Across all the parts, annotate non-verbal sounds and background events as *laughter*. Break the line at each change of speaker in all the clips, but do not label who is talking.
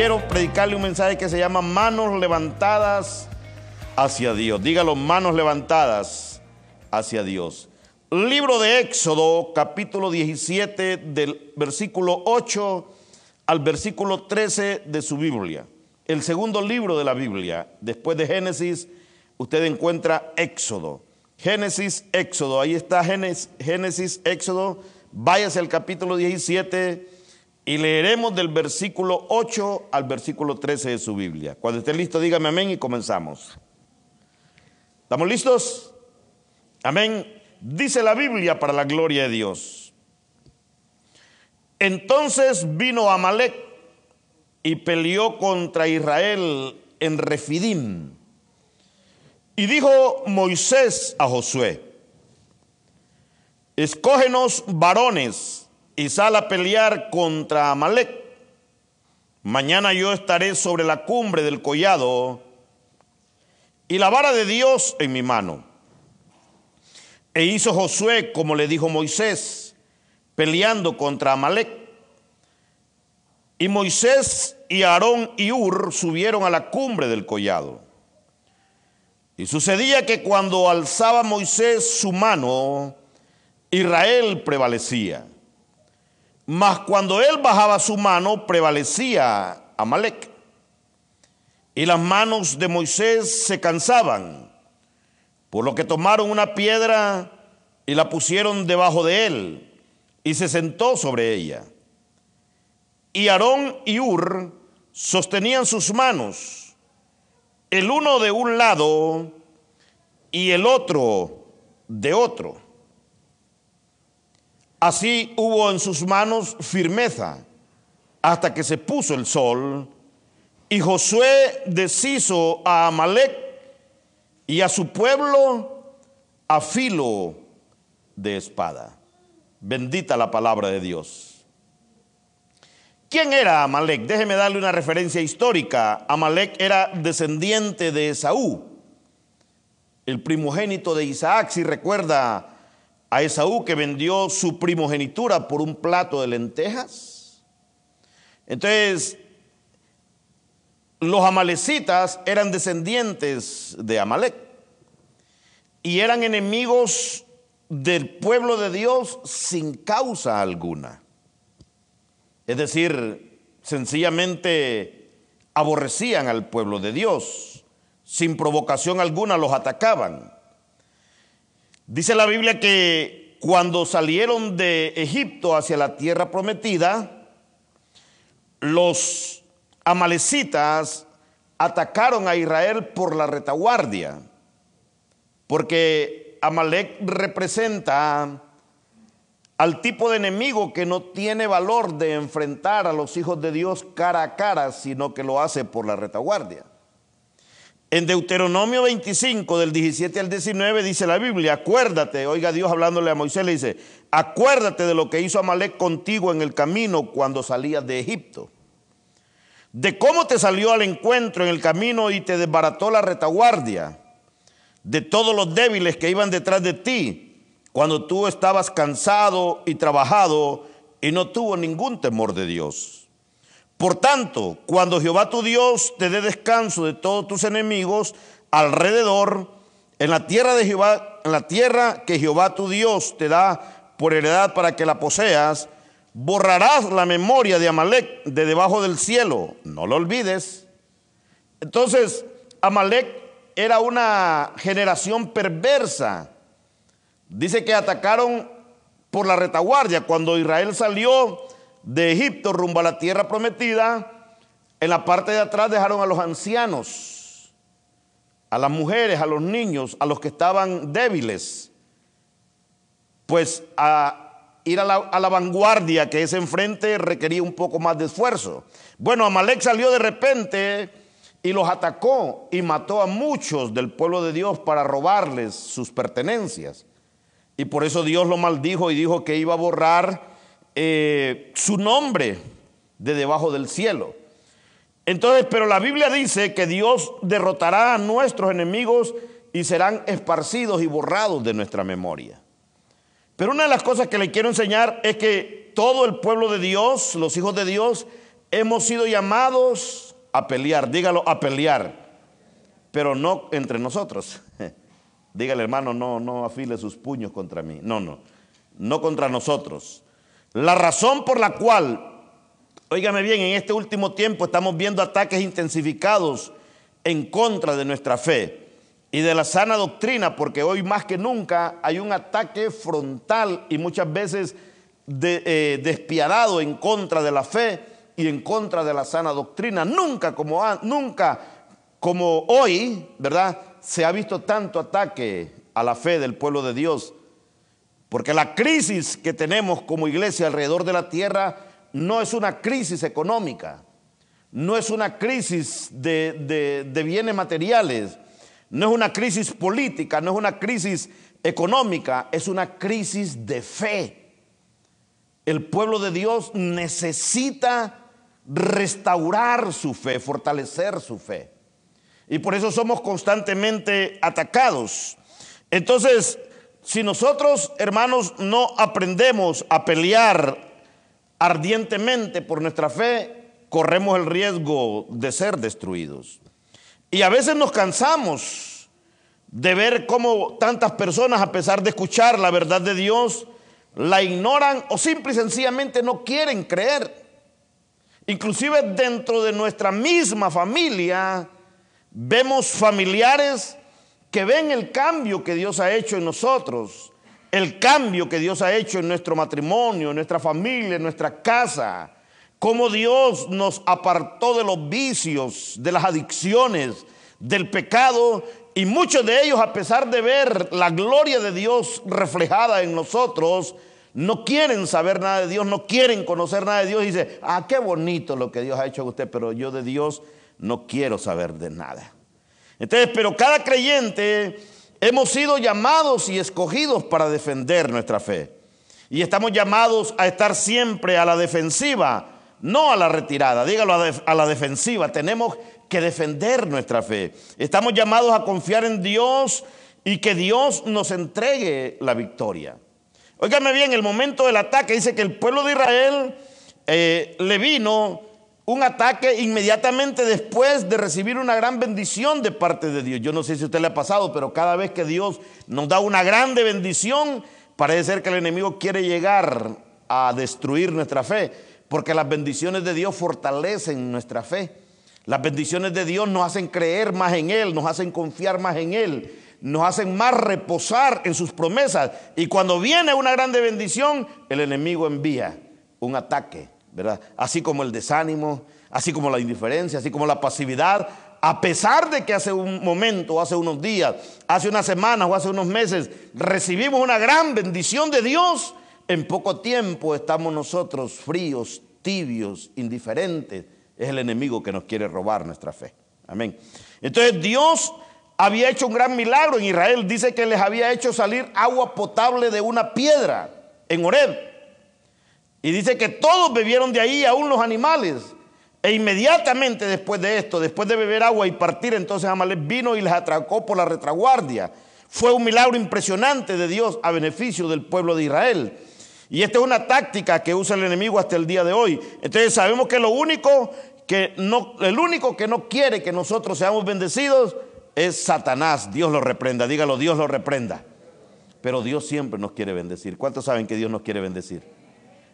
quiero predicarle un mensaje que se llama manos levantadas hacia Dios. Dígalo, manos levantadas hacia Dios. Libro de Éxodo, capítulo 17, del versículo 8 al versículo 13 de su Biblia. El segundo libro de la Biblia, después de Génesis, usted encuentra Éxodo. Génesis, Éxodo, ahí está Génesis, Éxodo. Váyase al capítulo 17 y leeremos del versículo 8 al versículo 13 de su Biblia. Cuando esté listo, dígame amén y comenzamos. ¿Estamos listos? Amén. Dice la Biblia para la gloria de Dios. Entonces vino Amalek y peleó contra Israel en Refidim. Y dijo Moisés a Josué, escógenos varones y sal a pelear contra Amalek. Mañana yo estaré sobre la cumbre del collado y la vara de Dios en mi mano. E hizo Josué como le dijo Moisés, peleando contra Amalek. Y Moisés y Aarón y Ur subieron a la cumbre del collado. Y sucedía que cuando alzaba Moisés su mano, Israel prevalecía. Mas cuando él bajaba su mano, prevalecía Amalek. Y las manos de Moisés se cansaban, por lo que tomaron una piedra y la pusieron debajo de él, y se sentó sobre ella. Y Aarón y Ur sostenían sus manos, el uno de un lado y el otro de otro. Así hubo en sus manos firmeza hasta que se puso el sol. Y Josué deshizo a Amalek y a su pueblo a filo de espada. Bendita la palabra de Dios. ¿Quién era Amalek? Déjeme darle una referencia histórica. Amalek era descendiente de Esaú, el primogénito de Isaac, si recuerda a Esaú que vendió su primogenitura por un plato de lentejas. Entonces, los amalecitas eran descendientes de Amalek y eran enemigos del pueblo de Dios sin causa alguna. Es decir, sencillamente aborrecían al pueblo de Dios, sin provocación alguna los atacaban. Dice la Biblia que cuando salieron de Egipto hacia la tierra prometida, los amalecitas atacaron a Israel por la retaguardia, porque Amalek representa al tipo de enemigo que no tiene valor de enfrentar a los hijos de Dios cara a cara, sino que lo hace por la retaguardia. En Deuteronomio 25, del 17 al 19, dice la Biblia, acuérdate, oiga Dios hablándole a Moisés, le dice, acuérdate de lo que hizo Amalek contigo en el camino cuando salías de Egipto, de cómo te salió al encuentro en el camino y te desbarató la retaguardia, de todos los débiles que iban detrás de ti, cuando tú estabas cansado y trabajado y no tuvo ningún temor de Dios. Por tanto, cuando Jehová tu Dios te dé descanso de todos tus enemigos alrededor, en la tierra de Jehová, en la tierra que Jehová tu Dios te da por heredad para que la poseas, borrarás la memoria de Amalek de debajo del cielo, no lo olvides. Entonces, Amalek era una generación perversa. Dice que atacaron por la retaguardia cuando Israel salió de Egipto rumbo a la tierra prometida, en la parte de atrás dejaron a los ancianos, a las mujeres, a los niños, a los que estaban débiles, pues a ir a la, vanguardia que es enfrente requería un poco más de esfuerzo. Bueno, Amalek salió de repente y los atacó y mató a muchos del pueblo de Dios para robarles sus pertenencias. Y por eso Dios lo maldijo y dijo que iba a borrar eh, su nombre de debajo del cielo. Entonces, pero la Biblia dice que Dios derrotará a nuestros enemigos y serán esparcidos y borrados de nuestra memoria. Pero una de las cosas que le quiero enseñar es que todo el pueblo de Dios, los hijos de Dios, hemos sido llamados a pelear, dígalo, a pelear, pero no entre nosotros. *laughs* Dígale, hermano, no, no afile sus puños contra mí. No, no, no contra nosotros. La razón por la cual, óigame bien, en este último tiempo estamos viendo ataques intensificados en contra de nuestra fe y de la sana doctrina, porque hoy más que nunca hay un ataque frontal y muchas veces eh, despiadado en contra de la fe y en contra de la sana doctrina. Nunca como, nunca como hoy, ¿verdad? Se ha visto tanto ataque a la fe del pueblo de Dios, porque la crisis que tenemos como iglesia alrededor de la tierra no es una crisis económica, no es una crisis de, de bienes materiales, no es una crisis política, no es una crisis económica, es una crisis de fe. El pueblo de Dios necesita restaurar su fe, fortalecer su fe. Y por eso somos constantemente atacados. Entonces, si nosotros, hermanos, no aprendemos a pelear ardientemente por nuestra fe, corremos el riesgo de ser destruidos. Y a veces nos cansamos de ver cómo tantas personas, a pesar de escuchar la verdad de Dios, la ignoran o simple y sencillamente no quieren creer. Inclusive dentro de nuestra misma familia vemos familiares que ven el cambio que Dios ha hecho en nosotros, el cambio que Dios ha hecho en nuestro matrimonio, en nuestra familia, en nuestra casa, cómo Dios nos apartó de los vicios, de las adicciones, del pecado, y muchos de ellos, a pesar de ver la gloria de Dios reflejada en nosotros, no quieren saber nada de Dios, no quieren conocer nada de Dios. Y dice, ah, qué bonito lo que Dios ha hecho en usted, pero yo de Dios no quiero saber de nada. Entonces, pero cada creyente hemos sido llamados y escogidos para defender nuestra fe. Y estamos llamados a estar siempre a la defensiva no a la retirada, dígalo a, la defensiva. Tenemos que defender nuestra fe. Estamos llamados a confiar en Dios y que Dios nos entregue la victoria. Óigame bien, el momento del ataque dice que el pueblo de Israel eh, le vino un ataque inmediatamente después de recibir una gran bendición de parte de Dios. Yo no sé si a usted le ha pasado, pero cada vez que Dios nos da una grande bendición, parece ser que el enemigo quiere llegar a destruir nuestra fe porque las bendiciones de Dios fortalecen nuestra fe. Las bendiciones de Dios nos hacen creer más en Él, nos hacen confiar más en Él, nos hacen más reposar en sus promesas. Y cuando viene una grande bendición, el enemigo envía un ataque, ¿verdad? Así como el desánimo, así como la indiferencia, así como la pasividad, a pesar de que hace un momento, hace unos días, hace unas semanas o hace unos meses recibimos una gran bendición de Dios, en poco tiempo estamos nosotros fríos, tibios, indiferentes. Es el enemigo que nos quiere robar nuestra fe. Amén. Entonces Dios había hecho un gran milagro en Israel. Dice que les había hecho salir agua potable de una piedra en Oreb. Y dice que todos bebieron de ahí, aún los animales. E inmediatamente después de esto, después de beber agua y partir, entonces Amalek vino y les atracó por la retraguardia. Fue un milagro impresionante de Dios a beneficio del pueblo de Israel. Y esta es una táctica que usa el enemigo hasta el día de hoy. Entonces sabemos que lo único que no, el único que no quiere que nosotros seamos bendecidos es Satanás. Dios lo reprenda, dígalo, Dios lo reprenda. Pero Dios siempre nos quiere bendecir. ¿Cuántos saben que Dios nos quiere bendecir?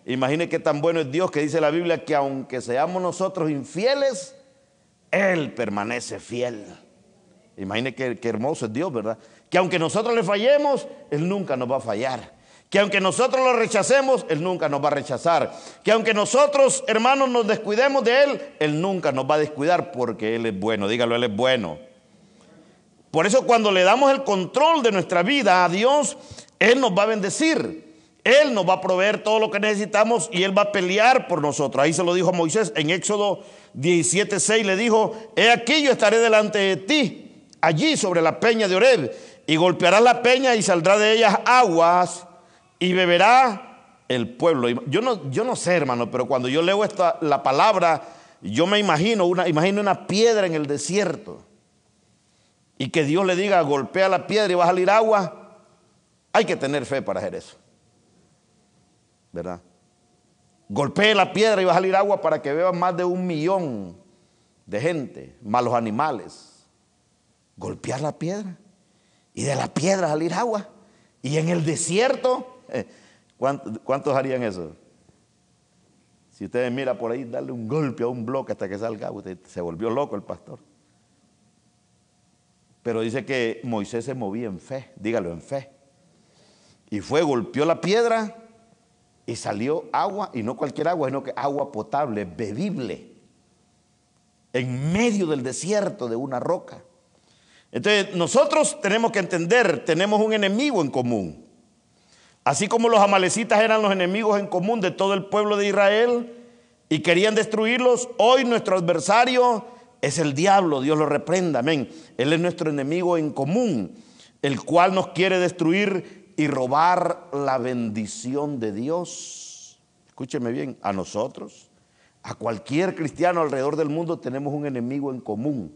Imagine qué tan bueno es Dios que dice la Biblia que aunque seamos nosotros infieles, Él permanece fiel. Imagine qué, qué hermoso es Dios, ¿verdad? Que aunque nosotros le fallemos, Él nunca nos va a fallar. Que aunque nosotros lo rechacemos, Él nunca nos va a rechazar. Que aunque nosotros, hermanos, nos descuidemos de Él, Él nunca nos va a descuidar porque Él es bueno. Dígalo, Él es bueno. Por eso cuando le damos el control de nuestra vida a Dios, Él nos va a bendecir. Él nos va a proveer todo lo que necesitamos y Él va a pelear por nosotros. Ahí se lo dijo a Moisés en Éxodo 17:6 le dijo, he aquí yo estaré delante de ti, allí sobre la peña de Oreb, y golpearás la peña y saldrá de ellas aguas y beberá el pueblo. Yo no, yo no sé, hermano, pero cuando yo leo esta, la palabra, yo me imagino una, imagino una piedra en el desierto. Y que Dios le diga, golpea la piedra y va a salir agua. Hay que tener fe para hacer eso. ¿Verdad? Golpee la piedra y va a salir agua para que beban más de un millón de gente, más los animales. Golpear la piedra y de la piedra salir agua. Y en el desierto, ¿cuántos, harían eso? Si ustedes mira por ahí, darle un golpe a un bloque hasta que salga agua, se volvió loco el pastor. Pero dice que Moisés se movía en fe, dígalo en fe. Y fue, golpeó la piedra y salió agua, y no cualquier agua, sino que agua potable, bebible, en medio del desierto de una roca. Entonces, nosotros tenemos que entender, tenemos un enemigo en común. Así como los amalecitas eran los enemigos en común de todo el pueblo de Israel y querían destruirlos, hoy nuestro adversario es el diablo, Dios lo reprenda, amén. Él es nuestro enemigo en común, el cual nos quiere destruir y robar la bendición de Dios. Escúcheme bien, a nosotros, a cualquier cristiano alrededor del mundo tenemos un enemigo en común.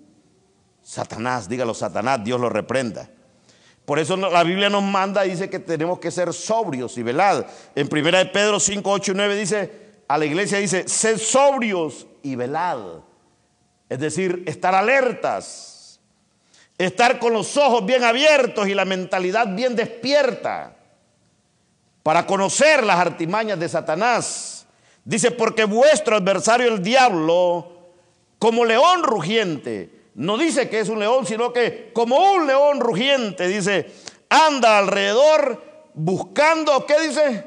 Satanás, dígalo Satanás, Dios lo reprenda. Por eso la Biblia nos manda dice que tenemos que ser sobrios y velad. En 1 de Pedro 5, 8 y 9 dice, a la iglesia dice, sed sobrios y velad. Es decir, estar alertas, estar con los ojos bien abiertos y la mentalidad bien despierta para conocer las artimañas de Satanás. Dice, porque vuestro adversario el diablo, como león rugiente, no dice que es un león, sino que como un león rugiente, dice, anda alrededor buscando, ¿qué dice?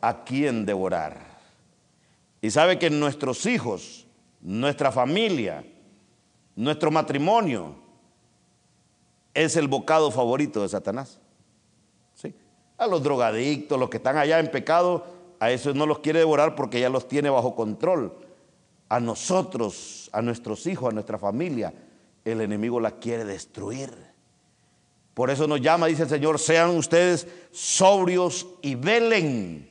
A quién devorar. Y sabe que nuestros hijos, nuestra familia, nuestro matrimonio es el bocado favorito de Satanás. ¿Sí? A los drogadictos, los que están allá en pecado, a esos no los quiere devorar porque ya los tiene bajo control. A nosotros, a nuestros hijos, a nuestra familia, el enemigo la quiere destruir. Por eso nos llama, dice el Señor, sean ustedes sobrios y velen.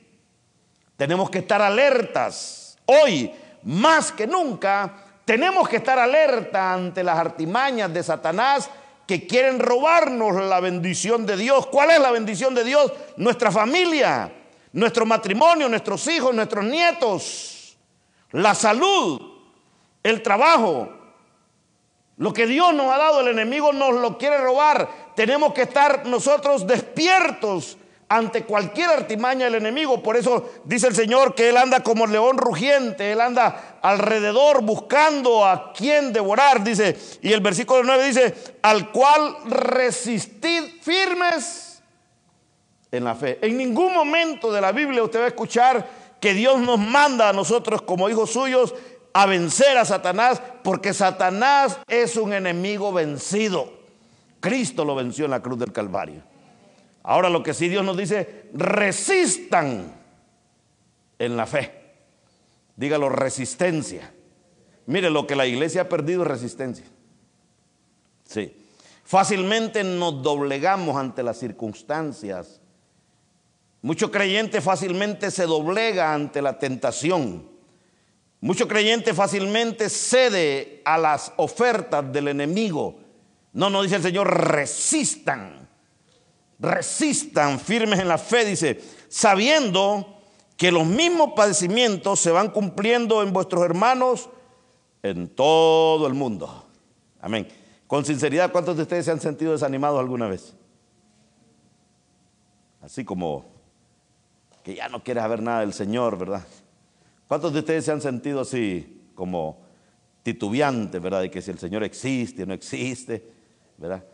Tenemos que estar alertas. Hoy más que nunca tenemos que estar alerta ante las artimañas de Satanás que quieren robarnos la bendición de Dios. ¿Cuál es la bendición de Dios? Nuestra familia, nuestro matrimonio, nuestros hijos, nuestros nietos, la salud, el trabajo. Lo que Dios nos ha dado, el enemigo nos lo quiere robar. Tenemos que estar nosotros despiertos ante cualquier artimaña del enemigo. Por eso dice el Señor que Él anda como león rugiente, Él anda alrededor buscando a quien devorar, dice. Y el versículo 9 dice, al cual resistid firmes en la fe. En ningún momento de la Biblia usted va a escuchar que Dios nos manda a nosotros como hijos suyos a vencer a Satanás, porque Satanás es un enemigo vencido. Cristo lo venció en la cruz del Calvario. Ahora lo que sí Dios nos dice, resistan en la fe. Dígalo, resistencia. Mire, lo que la iglesia ha perdido es resistencia. Sí. Fácilmente nos doblegamos ante las circunstancias. Mucho creyente fácilmente se doblega ante la tentación. Mucho creyente fácilmente cede a las ofertas del enemigo. No, no dice el Señor, resistan resistan firmes en la fe, dice, sabiendo que los mismos padecimientos se van cumpliendo en vuestros hermanos en todo el mundo. Amén. Con sinceridad, ¿cuántos de ustedes se han sentido desanimados alguna vez? Así como que ya no quieres saber nada del Señor, ¿verdad? ¿Cuántos de ustedes se han sentido así como titubeantes, ¿verdad? De que si el Señor existe o no existe, ¿verdad?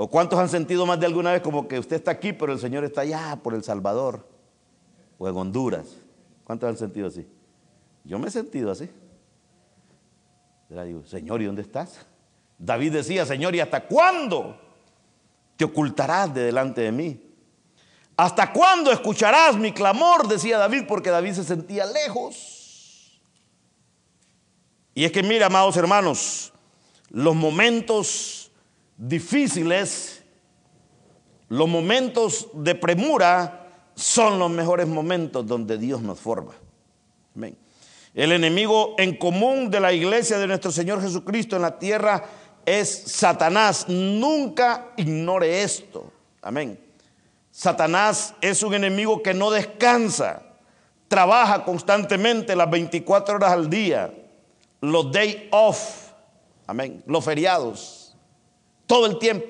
¿O cuántos han sentido más de alguna vez como que usted está aquí, pero el Señor está allá por El Salvador o en Honduras? ¿Cuántos han sentido así? Yo me he sentido así. digo, Señor, ¿y dónde estás? David decía, Señor, ¿y hasta cuándo te ocultarás de delante de mí? ¿Hasta cuándo escucharás mi clamor? Decía David, porque David se sentía lejos. Y es que mira, amados hermanos, los momentos difíciles, los momentos de premura son los mejores momentos donde Dios nos forma. El enemigo en común de la iglesia de nuestro Señor Jesucristo en la tierra es Satanás. Nunca ignore esto. Amén. Satanás es un enemigo que no descansa. trabaja constantemente las 24 horas al día, los day off, amén, los feriados, todo el tiempo.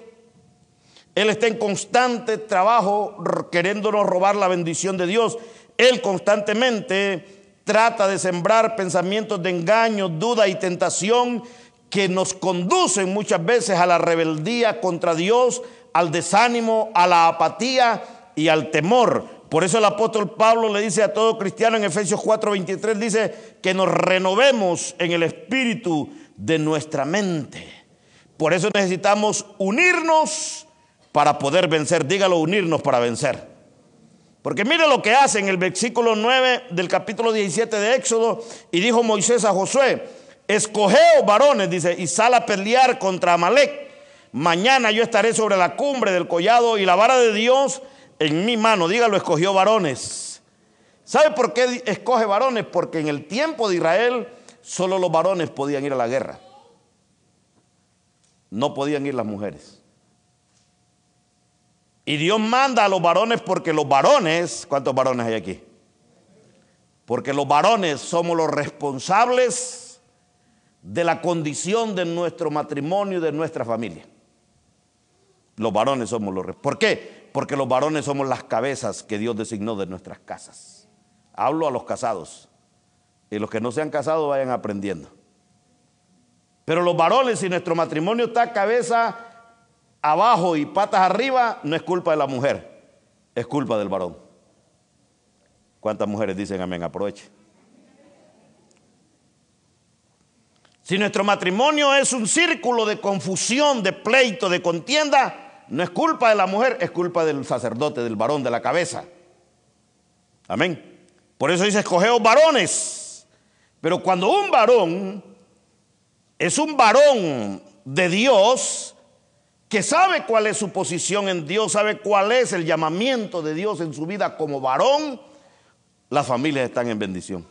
Él está en constante trabajo queriéndonos robar la bendición de Dios. Él constantemente trata de sembrar pensamientos de engaño, duda y tentación que nos conducen muchas veces a la rebeldía contra Dios, al desánimo, a la apatía y al temor. Por eso el apóstol Pablo le dice a todo cristiano en Efesios 4:23, dice que nos renovemos en el espíritu de nuestra mente. Por eso necesitamos unirnos para poder vencer. Dígalo, unirnos para vencer. Porque mire lo que hace en el versículo 9 del capítulo 17 de Éxodo. Y dijo Moisés a Josué, escogeos varones, dice, y sal a pelear contra Amalek. Mañana yo estaré sobre la cumbre del collado y la vara de Dios en mi mano. Dígalo, escogió varones. ¿Sabe por qué escoge varones? Porque en el tiempo de Israel solo los varones podían ir a la guerra. No podían ir las mujeres. Y Dios manda a los varones porque los varones, ¿cuántos varones hay aquí? Porque los varones somos los responsables de la condición de nuestro matrimonio y de nuestra familia. Los varones somos los. ¿Por qué? Porque los varones somos las cabezas que Dios designó de nuestras casas. Hablo a los casados. Y los que no se han casado vayan aprendiendo. Pero los varones, si nuestro matrimonio está cabeza abajo y patas arriba, no es culpa de la mujer, es culpa del varón. ¿Cuántas mujeres dicen amén? Aproveche. Si nuestro matrimonio es un círculo de confusión, de pleito, de contienda, no es culpa de la mujer, es culpa del sacerdote, del varón, de la cabeza. Amén. Por eso dice, escogeos varones. Pero cuando un varón es un varón de Dios, que sabe cuál es su posición en Dios, sabe cuál es el llamamiento de Dios en su vida como varón, las familias están en bendición.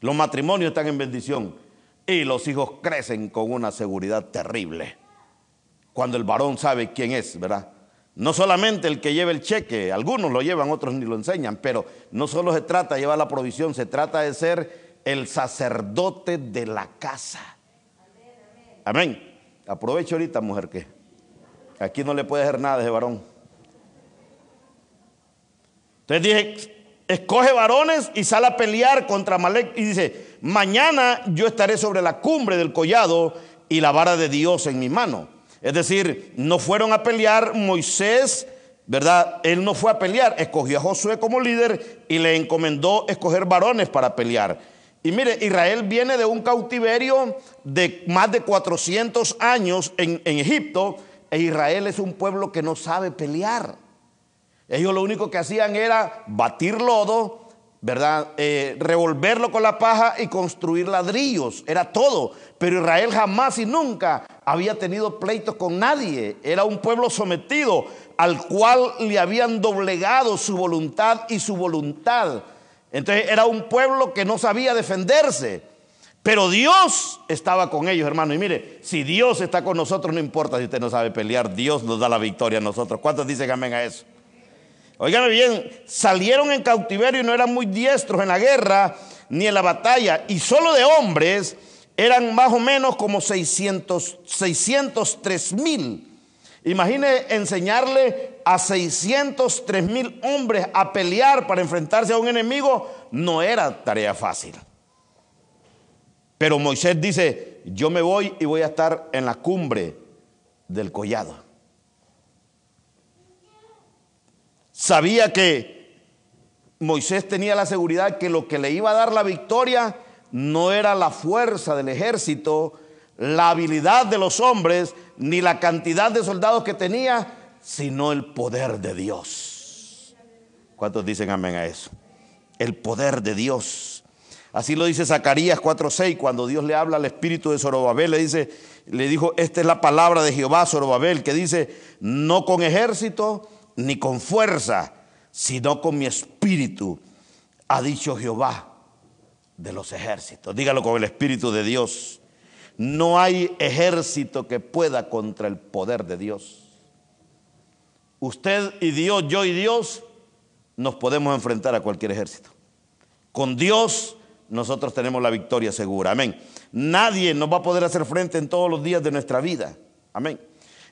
Los matrimonios están en bendición y los hijos crecen con una seguridad terrible. Cuando el varón sabe quién es, ¿verdad? No solamente el que lleva el cheque, algunos lo llevan, otros ni lo enseñan, pero no solo se trata de llevar la provisión, se trata de ser el sacerdote de la casa. Amén. Aprovecho ahorita, mujer, que Aquí no le puede hacer nada de ese varón. Entonces dije, escoge varones y sale a pelear contra Malek y dice, mañana yo estaré sobre la cumbre del collado y la vara de Dios en mi mano. Es decir, no fueron a pelear Moisés, ¿verdad? Él no fue a pelear, escogió a Josué como líder y le encomendó escoger varones para pelear. Y mire, Israel viene de un cautiverio de más de 400 años en, Egipto e Israel es un pueblo que no sabe pelear. Ellos lo único que hacían era batir lodo, ¿verdad? Eh, revolverlo con la paja y construir ladrillos. Era todo. Pero Israel jamás y nunca había tenido pleitos con nadie. Era un pueblo sometido al cual le habían doblegado su voluntad y su voluntad. Entonces era un pueblo que no sabía defenderse. Pero Dios estaba con ellos, hermano. Y mire, si Dios está con nosotros, no importa si usted no sabe pelear, Dios nos da la victoria a nosotros. ¿Cuántos dicen amén a eso? Óigame bien, salieron en cautiverio y no eran muy diestros en la guerra ni en la batalla. Y solo de hombres eran más o menos como 600, 603 mil. Imagine enseñarle a 603 mil hombres a pelear para enfrentarse a un enemigo, no era tarea fácil. Pero Moisés dice, yo me voy y voy a estar en la cumbre del collado. Sabía que Moisés tenía la seguridad que lo que le iba a dar la victoria no era la fuerza del ejército, la habilidad de los hombres, ni la cantidad de soldados que tenía, sino el poder de Dios. ¿Cuántos dicen amén a eso? El poder de Dios. Así lo dice Zacarías 4:6 cuando Dios le habla al espíritu de Zorobabel, le dice, le dijo, "Esta es la palabra de Jehová Zorobabel que dice, no con ejército ni con fuerza, sino con mi espíritu, ha dicho Jehová de los ejércitos." Dígalo con el espíritu de Dios. No hay ejército que pueda contra el poder de Dios. Usted y Dios, yo y Dios, nos podemos enfrentar a cualquier ejército. Con Dios nosotros tenemos la victoria segura. Amén. Nadie nos va a poder hacer frente en todos los días de nuestra vida. Amén.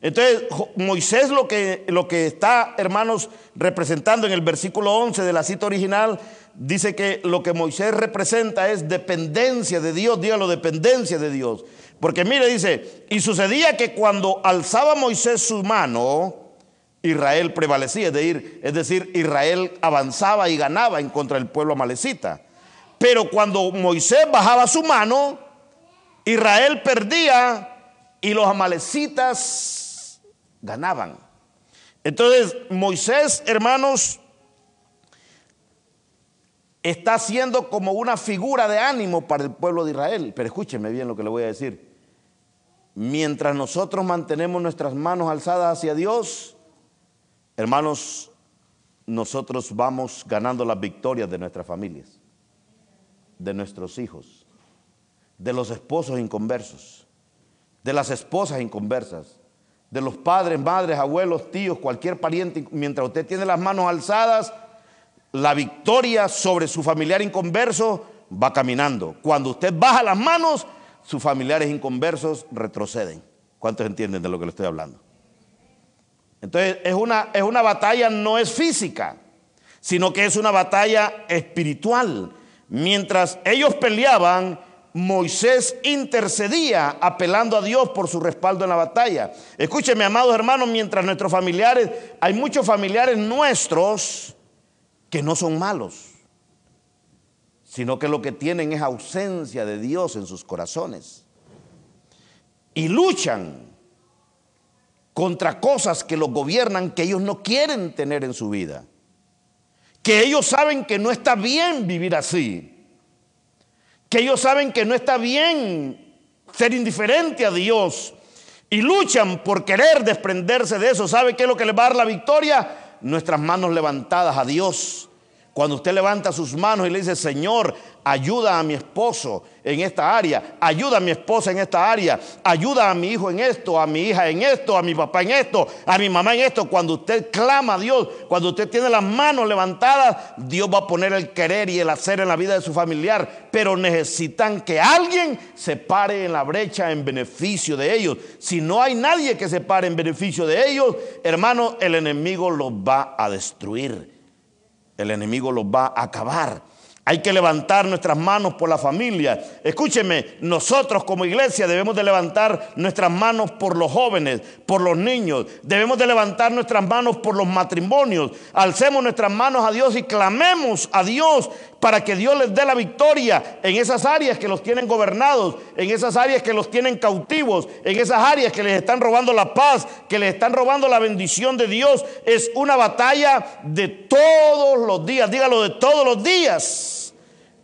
Entonces, Moisés lo que, lo que está, hermanos, representando en el versículo 11 de la cita original, dice que lo que Moisés representa es dependencia de Dios, dígalo, dependencia de Dios. Porque mire, dice, y sucedía que cuando alzaba Moisés su mano, Israel prevalecía, es decir, Israel avanzaba y ganaba en contra del pueblo amalecita. Pero cuando Moisés bajaba su mano, Israel perdía y los amalecitas ganaban. Entonces, Moisés, hermanos, está siendo como una figura de ánimo para el pueblo de Israel. Pero escúcheme bien lo que le voy a decir. Mientras nosotros mantenemos nuestras manos alzadas hacia Dios, hermanos, nosotros vamos ganando las victorias de nuestras familias, de nuestros hijos, de los esposos inconversos, de las esposas inconversas, de los padres, madres, abuelos, tíos, cualquier pariente. Mientras usted tiene las manos alzadas, la victoria sobre su familiar inconverso va caminando. Cuando usted baja las manos, sus familiares inconversos retroceden. ¿Cuántos entienden de lo que le estoy hablando? Entonces, es una, es una batalla, no es física, sino que es una batalla espiritual. Mientras ellos peleaban, Moisés intercedía apelando a Dios por su respaldo en la batalla. Escúcheme, amados hermanos, mientras nuestros familiares, hay muchos familiares nuestros que no son malos sino que lo que tienen es ausencia de Dios en sus corazones. Y luchan contra cosas que los gobiernan que ellos no quieren tener en su vida. Que ellos saben que no está bien vivir así. Que ellos saben que no está bien ser indiferente a Dios. Y luchan por querer desprenderse de eso. ¿Sabe qué es lo que les va a dar la victoria? Nuestras manos levantadas a Dios cuando usted levanta sus manos y le dice, Señor, ayuda a mi esposo en esta área, ayuda a mi esposa en esta área, ayuda a mi hijo en esto, a mi hija en esto, a mi papá en esto, a mi mamá en esto. Cuando usted clama a Dios, cuando usted tiene las manos levantadas, Dios va a poner el querer y el hacer en la vida de su familiar. Pero necesitan que alguien se pare en la brecha en beneficio de ellos. Si no hay nadie que se pare en beneficio de ellos, hermano, el enemigo los va a destruir el enemigo los va a acabar. Hay que levantar nuestras manos por la familia. Escúcheme, nosotros como iglesia debemos de levantar nuestras manos por los jóvenes, por los niños. Debemos de levantar nuestras manos por los matrimonios. Alcemos nuestras manos a Dios y clamemos a Dios para que Dios les dé la victoria en esas áreas que los tienen gobernados, en esas áreas que los tienen cautivos, en esas áreas que les están robando la paz, que les están robando la bendición de Dios. Es una batalla de todos los días, dígalo de todos los días.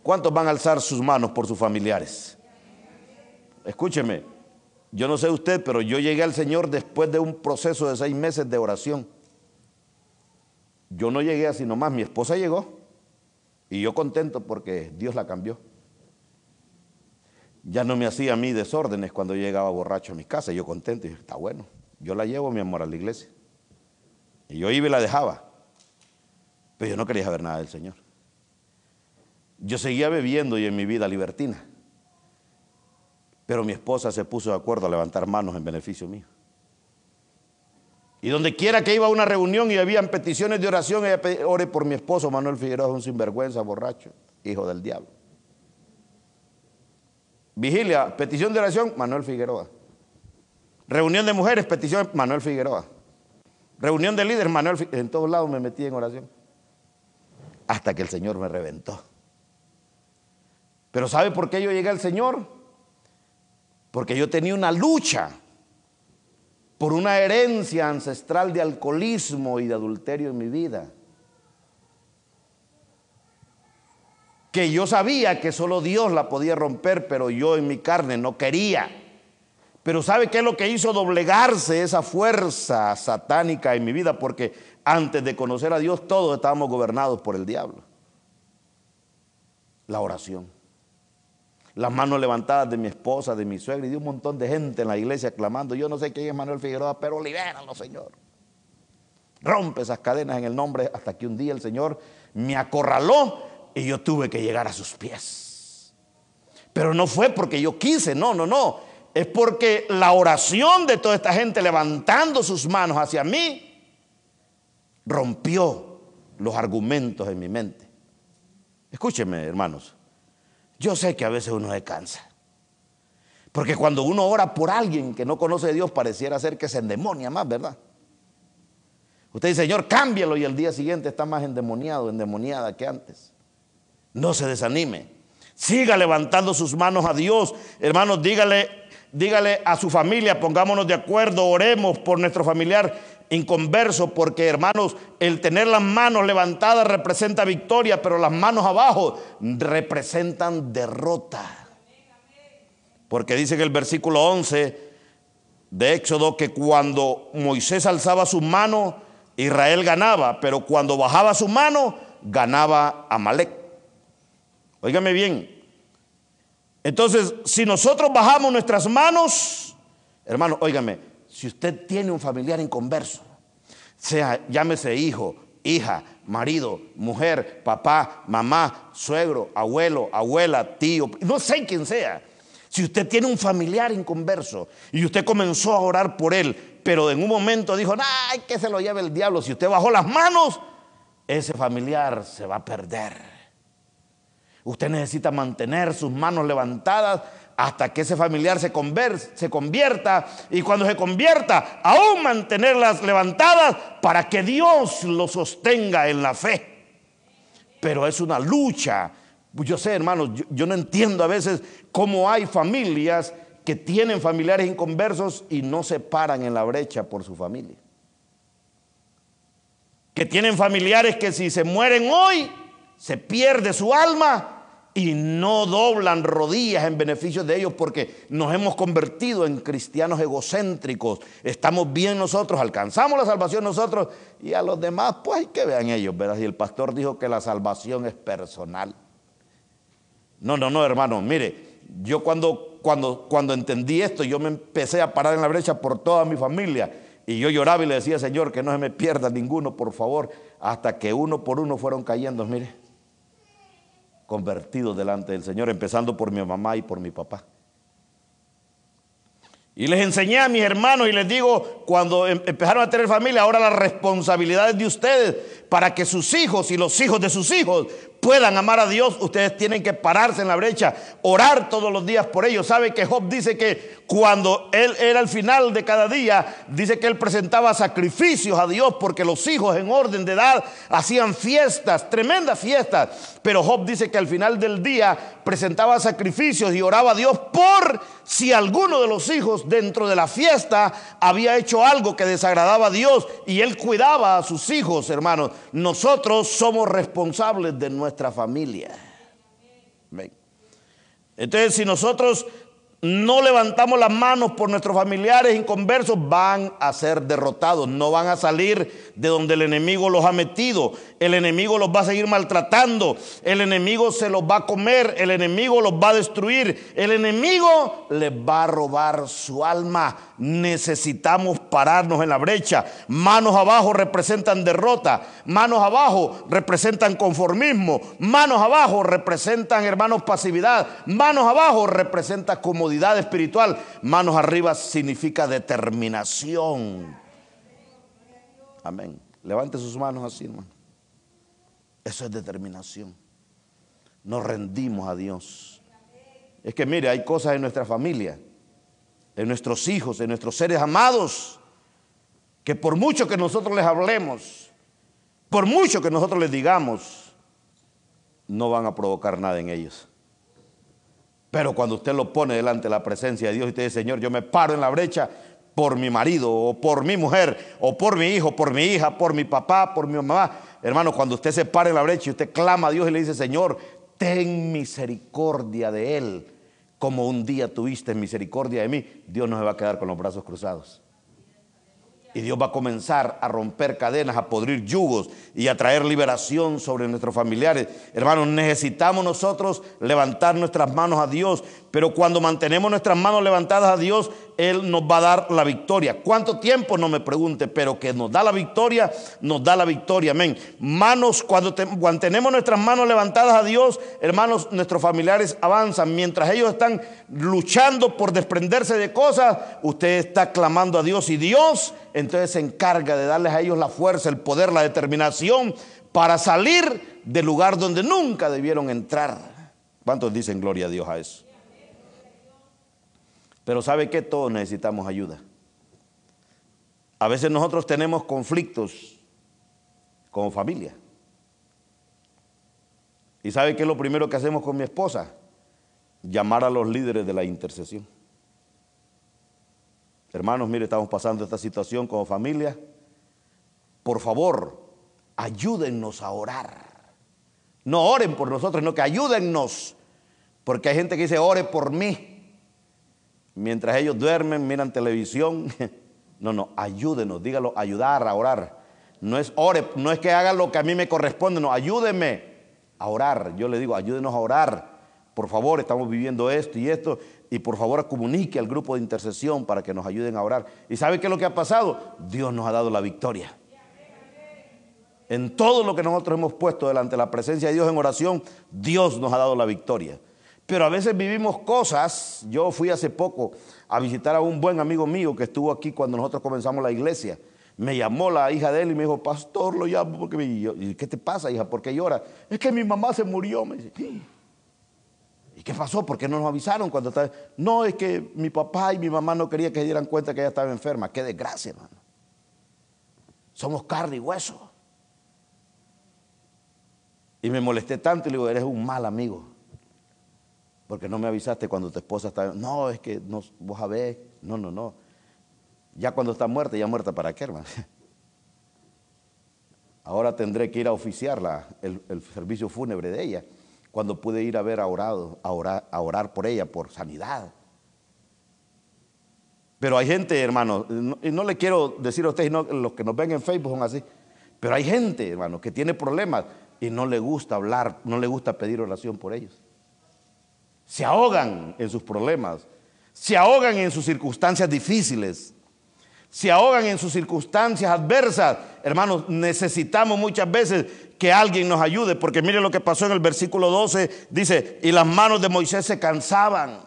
¿Cuántos van a alzar sus manos por sus familiares? Escúcheme, yo no sé usted, pero yo llegué al Señor después de un proceso de seis meses de oración. Yo no llegué así nomás, mi esposa llegó y yo contento porque Dios la cambió. Ya no me hacía a mí desórdenes cuando llegaba borracho a mi casa, yo contento y está bueno, yo la llevo mi amor a la iglesia. Y yo iba y la dejaba, pero yo no quería saber nada del Señor. Yo seguía bebiendo y en mi vida libertina. Pero mi esposa se puso de acuerdo a levantar manos en beneficio mío. Y donde quiera que iba a una reunión y habían peticiones de oración, ella ore por mi esposo Manuel Figueroa, un sinvergüenza, borracho, hijo del diablo. Vigilia, petición de oración, Manuel Figueroa. Reunión de mujeres, petición, Manuel Figueroa. Reunión de líderes, Manuel Figueroa. En todos lados me metí en oración. Hasta que el Señor me reventó. Pero ¿sabe por qué yo llegué al Señor? Porque yo tenía una lucha por una herencia ancestral de alcoholismo y de adulterio en mi vida. Que yo sabía que solo Dios la podía romper, pero yo en mi carne no quería. Pero ¿sabe qué es lo que hizo doblegarse esa fuerza satánica en mi vida? Porque antes de conocer a Dios todos estábamos gobernados por el diablo. La oración las manos levantadas de mi esposa, de mi suegra y de un montón de gente en la iglesia clamando, yo no sé quién es Manuel Figueroa, pero libéralo, Señor. Rompe esas cadenas en el nombre hasta que un día el Señor me acorraló y yo tuve que llegar a sus pies. Pero no fue porque yo quise, no, no, no. Es porque la oración de toda esta gente levantando sus manos hacia mí rompió los argumentos en mi mente. Escúcheme, hermanos. Yo sé que a veces uno se cansa. Porque cuando uno ora por alguien que no conoce a Dios, pareciera ser que se endemonia más, ¿verdad? Usted dice, Señor, cámbialo y el día siguiente está más endemoniado, endemoniada que antes. No se desanime. Siga levantando sus manos a Dios. Hermanos, dígale, dígale a su familia, pongámonos de acuerdo, oremos por nuestro familiar inconverso, porque hermanos, el tener las manos levantadas representa victoria, pero las manos abajo representan derrota. Porque dice en el versículo 11 de Éxodo que cuando Moisés alzaba su mano, Israel ganaba, pero cuando bajaba su mano, ganaba Amalek. Óigame bien. Entonces, si nosotros bajamos nuestras manos, hermano, óigame, si usted tiene un familiar inconverso, sea llámese hijo, hija, marido, mujer, papá, mamá, suegro, abuelo, abuela, tío, no sé quién sea. Si usted tiene un familiar inconverso y usted comenzó a orar por él, pero en un momento dijo, ay, que se lo lleve el diablo. Si usted bajó las manos, ese familiar se va a perder. Usted necesita mantener sus manos levantadas hasta que ese familiar se, convierta y cuando se convierta, aún mantenerlas levantadas para que Dios lo sostenga en la fe. Pero es una lucha. Yo sé, hermanos, yo, yo no entiendo a veces cómo hay familias que tienen familiares inconversos y no se paran en la brecha por su familia. Que tienen familiares que si se mueren hoy, se pierde su alma y no doblan rodillas en beneficio de ellos porque nos hemos convertido en cristianos egocéntricos. Estamos bien nosotros, alcanzamos la salvación nosotros y a los demás, pues hay que vean ellos, ¿verdad? Y el pastor dijo que la salvación es personal. No, no, no, hermano, mire, yo cuando, cuando, cuando entendí esto, yo me empecé a parar en la brecha por toda mi familia. Y yo lloraba y le decía, Señor, que no se me pierda ninguno, por favor, hasta que uno por uno fueron cayendo, mire convertidos delante del Señor, empezando por mi mamá y por mi papá. Y les enseñé a mis hermanos y les digo, cuando em, empezaron a tener familia, ahora las responsabilidades de ustedes para que sus hijos y los hijos de sus hijos puedan amar a Dios, ustedes tienen que pararse en la brecha, orar todos los días por ellos. ¿Sabe que Job dice que cuando él era al final de cada día, dice que él presentaba sacrificios a Dios porque los hijos en orden de edad hacían fiestas, tremendas fiestas. Pero Job dice que al final del día presentaba sacrificios y oraba a Dios por si alguno de los hijos dentro de la fiesta había hecho algo que desagradaba a Dios y él cuidaba a sus hijos, hermanos. Nosotros somos responsables de nuestra familia. Entonces, si nosotros no levantamos las manos por nuestros familiares inconversos, van a ser derrotados, no van a salir de donde el enemigo los ha metido. El enemigo los va a seguir maltratando, el enemigo se los va a comer, el enemigo los va a destruir, el enemigo les va a robar su alma. Necesitamos pararnos en la brecha. Manos abajo representan derrota, manos abajo representan conformismo, manos abajo representan, hermanos, pasividad, manos abajo representan como espiritual. Manos arriba significa determinación. Amén. Levante sus manos así, hermano. Eso es determinación. Nos rendimos a Dios. Es que mire, hay cosas en nuestra familia, en nuestros hijos, en nuestros seres amados, que por mucho que nosotros les hablemos, por mucho que nosotros les digamos, no van a provocar nada en ellos. Pero cuando usted lo pone delante de la presencia de Dios y usted dice, Señor, yo me paro en la brecha por mi marido o por mi mujer o por mi hijo, por mi hija, por mi papá, por mi mamá. Hermano, cuando usted se para en la brecha y usted clama a Dios y le dice, Señor, ten misericordia de él, como un día tuviste misericordia de mí, Dios no se va a quedar con los brazos cruzados. Y Dios va a comenzar a romper cadenas, a podrir yugos y a traer liberación sobre nuestros familiares. Hermanos, necesitamos nosotros levantar nuestras manos a Dios, pero cuando mantenemos nuestras manos levantadas a Dios, Él nos va a dar la victoria. ¿Cuánto tiempo? No me pregunte, pero que nos da la victoria, nos da la victoria. Amén. Manos, cuando, cuando tenemos nuestras manos levantadas a Dios, hermanos, nuestros familiares avanzan. Mientras ellos están luchando por desprenderse de cosas, usted está clamando a Dios y Dios entonces se encarga de darles a ellos la fuerza, el poder, la determinación para salir del lugar donde nunca debieron entrar. ¿Cuántos dicen gloria a Dios a eso? Pero ¿sabe que Todos necesitamos ayuda. A veces nosotros tenemos conflictos como familia. ¿Y sabe qué es lo primero que hacemos con mi esposa? Llamar a los líderes de la intercesión. Hermanos, mire, estamos pasando esta situación como familia. Por favor, ayúdennos a orar. No oren por nosotros, sino que ayúdennos. Porque hay gente que dice, ore por mí mientras ellos duermen, miran televisión. *laughs* No, no, ayúdenos, dígalo, ayudar a orar. No es ore, no es que haga lo que a mí me corresponde, no, ayúdeme a orar. Yo le digo, ayúdenos a orar. Por favor, estamos viviendo esto y esto. Y por favor, comunique al grupo de intercesión para que nos ayuden a orar. ¿Y sabe qué es lo que ha pasado? Dios nos ha dado la victoria. En todo lo que nosotros hemos puesto delante de la presencia de Dios en oración, Dios nos ha dado la victoria. Pero a veces vivimos cosas. Yo fui hace poco a visitar a un buen amigo mío que estuvo aquí cuando nosotros comenzamos la iglesia. Me llamó la hija de él y me dijo, pastor, lo llamo porque me... ¿Y qué te pasa, hija? ¿Por qué llora? Es que mi mamá se murió. ¿y qué pasó? ¿Por qué no nos avisaron cuando estaba? No, es que mi papá y mi mamá no querían que se dieran cuenta que ella estaba enferma. Qué desgracia, hermano. Somos carne y hueso. Y me molesté tanto y le digo, eres un mal amigo porque no me avisaste cuando tu esposa está. No, es que vos sabés. No, no, no. Ya cuando está muerta, ya muerta, ¿para qué, hermano? *laughs* Ahora tendré que ir a oficiar el, servicio fúnebre de ella, cuando pude ir a ver a, orar, a orar por ella, por sanidad. Pero hay gente, hermano, y no le quiero decir a ustedes, los que nos ven en Facebook son así, pero hay gente, hermano, que tiene problemas y no le gusta hablar, no le gusta pedir oración por ellos se ahogan en sus problemas, se ahogan en sus circunstancias difíciles, se ahogan en sus circunstancias adversas. Hermanos, necesitamos muchas veces que alguien nos ayude, porque mire lo que pasó en el versículo 12, dice, y las manos de Moisés se cansaban.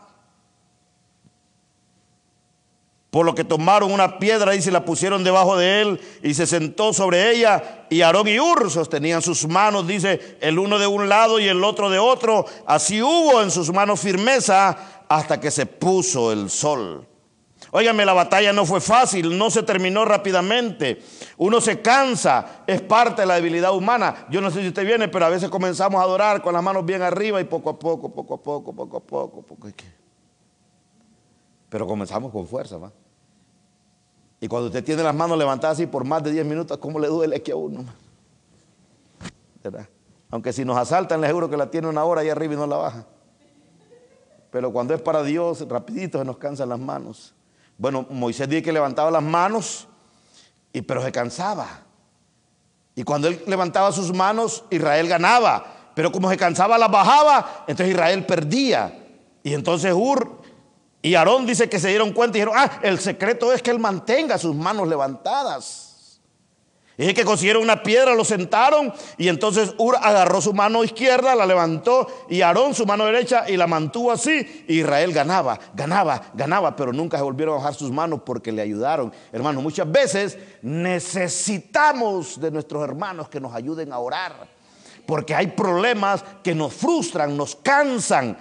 Por lo que tomaron una piedra y se la pusieron debajo de él y se sentó sobre ella. Y Aarón y Ur sostenían sus manos, dice, el uno de un lado y el otro de otro. Así hubo en sus manos firmeza hasta que se puso el sol. Óigame, la batalla no fue fácil, no se terminó rápidamente. Uno se cansa, es parte de la debilidad humana. Yo no sé si usted viene, pero a veces comenzamos a adorar con las manos bien arriba y poco a poco, poco a poco, poco a poco, poco. a poco. Pero comenzamos con fuerza, ¿va? Y cuando usted tiene las manos levantadas así por más de 10 minutos, ¿cómo le duele aquí a uno? ¿Verdad? Aunque si nos asaltan, les juro que la tiene una hora ahí arriba y no la baja. Pero cuando es para Dios, rapidito se nos cansan las manos. Bueno, Moisés dice que levantaba las manos, y, pero se cansaba. Y cuando él levantaba sus manos, Israel ganaba. Pero como se cansaba, las bajaba, entonces Israel perdía. Y entonces Ur y Aarón dice que se dieron cuenta y dijeron, ah, el secreto es que él mantenga sus manos levantadas. Y que consiguieron una piedra, lo sentaron y entonces Ur agarró su mano izquierda, la levantó y Aarón su mano derecha y la mantuvo así. Israel ganaba, ganaba, ganaba, pero nunca se volvieron a bajar sus manos porque le ayudaron. Hermanos, muchas veces necesitamos de nuestros hermanos que nos ayuden a orar. Porque hay problemas que nos frustran, nos cansan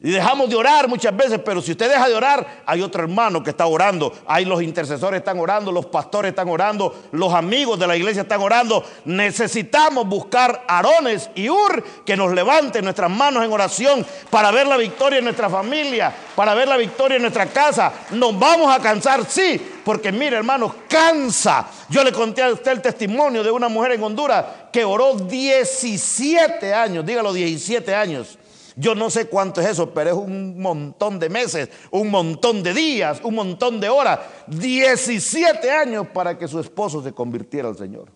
y dejamos de orar muchas veces, pero si usted deja de orar, hay otro hermano que está orando. Hay los intercesores están orando, los pastores están orando, los amigos de la iglesia están orando. Necesitamos buscar arones y ur que nos levanten nuestras manos en oración para ver la victoria en nuestra familia, para ver la victoria en nuestra casa. Nos vamos a cansar, sí, porque mire hermanos, cansa. Yo le conté a usted el testimonio de una mujer en Honduras que oró 17 años, dígalo 17 años yo no sé cuánto es eso, pero es un montón de meses, un montón de días, un montón de horas. 17 años para que su esposo se convirtiera al Señor.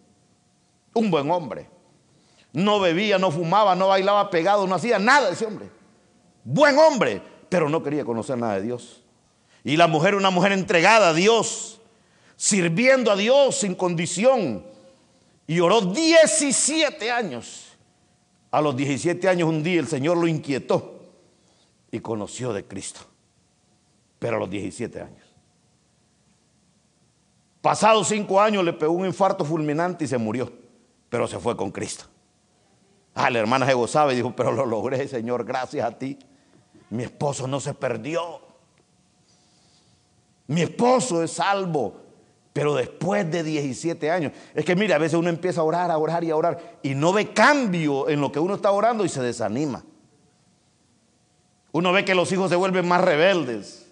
Un buen hombre. No bebía, no fumaba, no bailaba pegado, no hacía nada ese hombre. Buen hombre, pero no quería conocer nada de Dios. Y la mujer, una mujer entregada a Dios, sirviendo a Dios sin condición. Y oró 17 años. A los 17 años un día el Señor lo inquietó y conoció de Cristo. Pero a los 17 años. Pasados cinco años le pegó un infarto fulminante y se murió, pero se fue con Cristo. Ah, la hermana se gozaba y dijo, pero lo logré, Señor, gracias a ti. Mi esposo no se perdió. Mi esposo es salvo. Pero después de 17 años, es que mire, a veces uno empieza a orar, a orar y a orar y no ve cambio en lo que uno está orando y se desanima. Uno ve que los hijos se vuelven más rebeldes.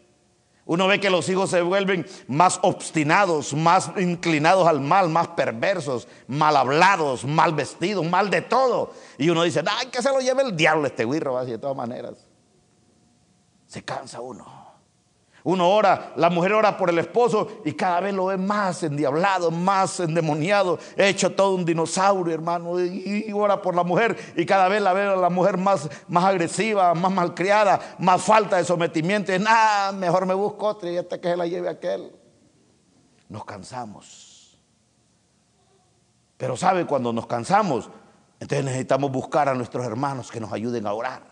Uno ve que los hijos se vuelven más obstinados, más inclinados al mal, más perversos, mal hablados, mal vestidos, mal de todo. Y uno dice, ay, que se lo lleve el diablo este guirro, así de todas maneras. Se cansa uno. Uno ora, la mujer ora por el esposo y cada vez lo ve más endiablado, más endemoniado, hecho todo un dinosaurio, hermano. Y, ora por la mujer y cada vez la ve a la mujer más, más agresiva, más malcriada, más falta de sometimiento. Y nada, mejor me busco otra y hasta que se la lleve aquel. Nos cansamos. Pero sabe, cuando nos cansamos, entonces necesitamos buscar a nuestros hermanos que nos ayuden a orar.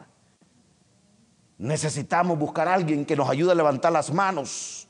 Necesitamos buscar a alguien que nos ayude a levantar las manos.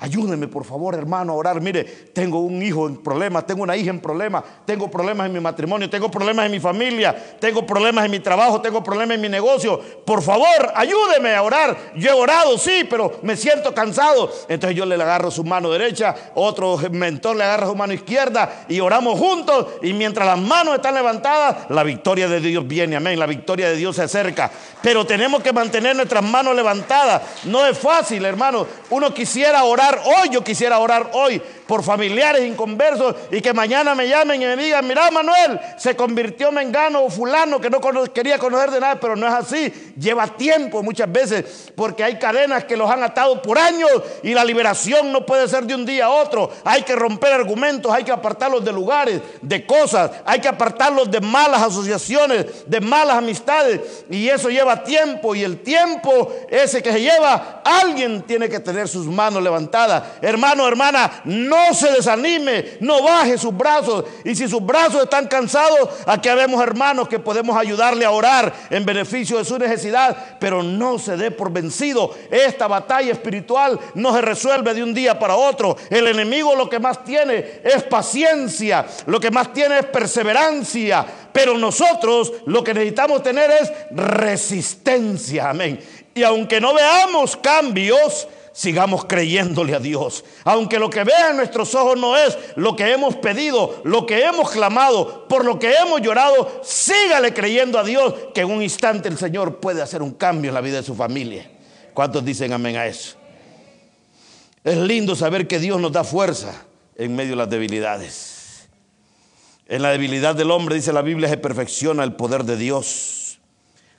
Ayúdeme, por favor, hermano, a orar. Mire, tengo un hijo en problemas, tengo una hija en problemas, tengo problemas en mi matrimonio, tengo problemas en mi familia, tengo problemas en mi trabajo, tengo problemas en mi negocio. Por favor, ayúdeme a orar. Yo he orado, sí, pero me siento cansado. Entonces yo le agarro su mano derecha, otro mentor le agarra su mano izquierda y oramos juntos. Y mientras las manos están levantadas, la victoria de Dios viene, amén. La victoria de Dios se acerca. Pero tenemos que mantener nuestras manos levantadas. No es fácil, hermano. Uno quisiera orar hoy, yo quisiera orar hoy por familiares inconversos y que mañana me llamen y me digan, mira Manuel, se convirtió Mengano o fulano que no quería conocer de nada, pero no es así. Lleva tiempo muchas veces porque hay cadenas que los han atado por años y la liberación no puede ser de un día a otro. Hay que romper argumentos, hay que apartarlos de lugares, de cosas, hay que apartarlos de malas asociaciones, de malas amistades y eso lleva tiempo y el tiempo ese que se lleva, alguien tiene que tener sus manos levantadas. Hermano, hermana, no se desanime, no baje sus brazos. Y si sus brazos están cansados, aquí vemos hermanos que podemos ayudarle a orar en beneficio de su necesidad, pero no se dé por vencido. Esta batalla espiritual no se resuelve de un día para otro. El enemigo lo que más tiene es paciencia, lo que más tiene es perseverancia, pero nosotros lo que necesitamos tener es resistencia. Amén. Y aunque no veamos cambios, sigamos creyéndole a Dios. Aunque lo que vean nuestros ojos no es lo que hemos pedido, lo que hemos clamado, por lo que hemos llorado, sígale creyendo a Dios que en un instante el Señor puede hacer un cambio en la vida de su familia. ¿Cuántos dicen amén a eso? Es lindo saber que Dios nos da fuerza en medio de las debilidades. En la debilidad del hombre, dice la Biblia, se perfecciona el poder de Dios.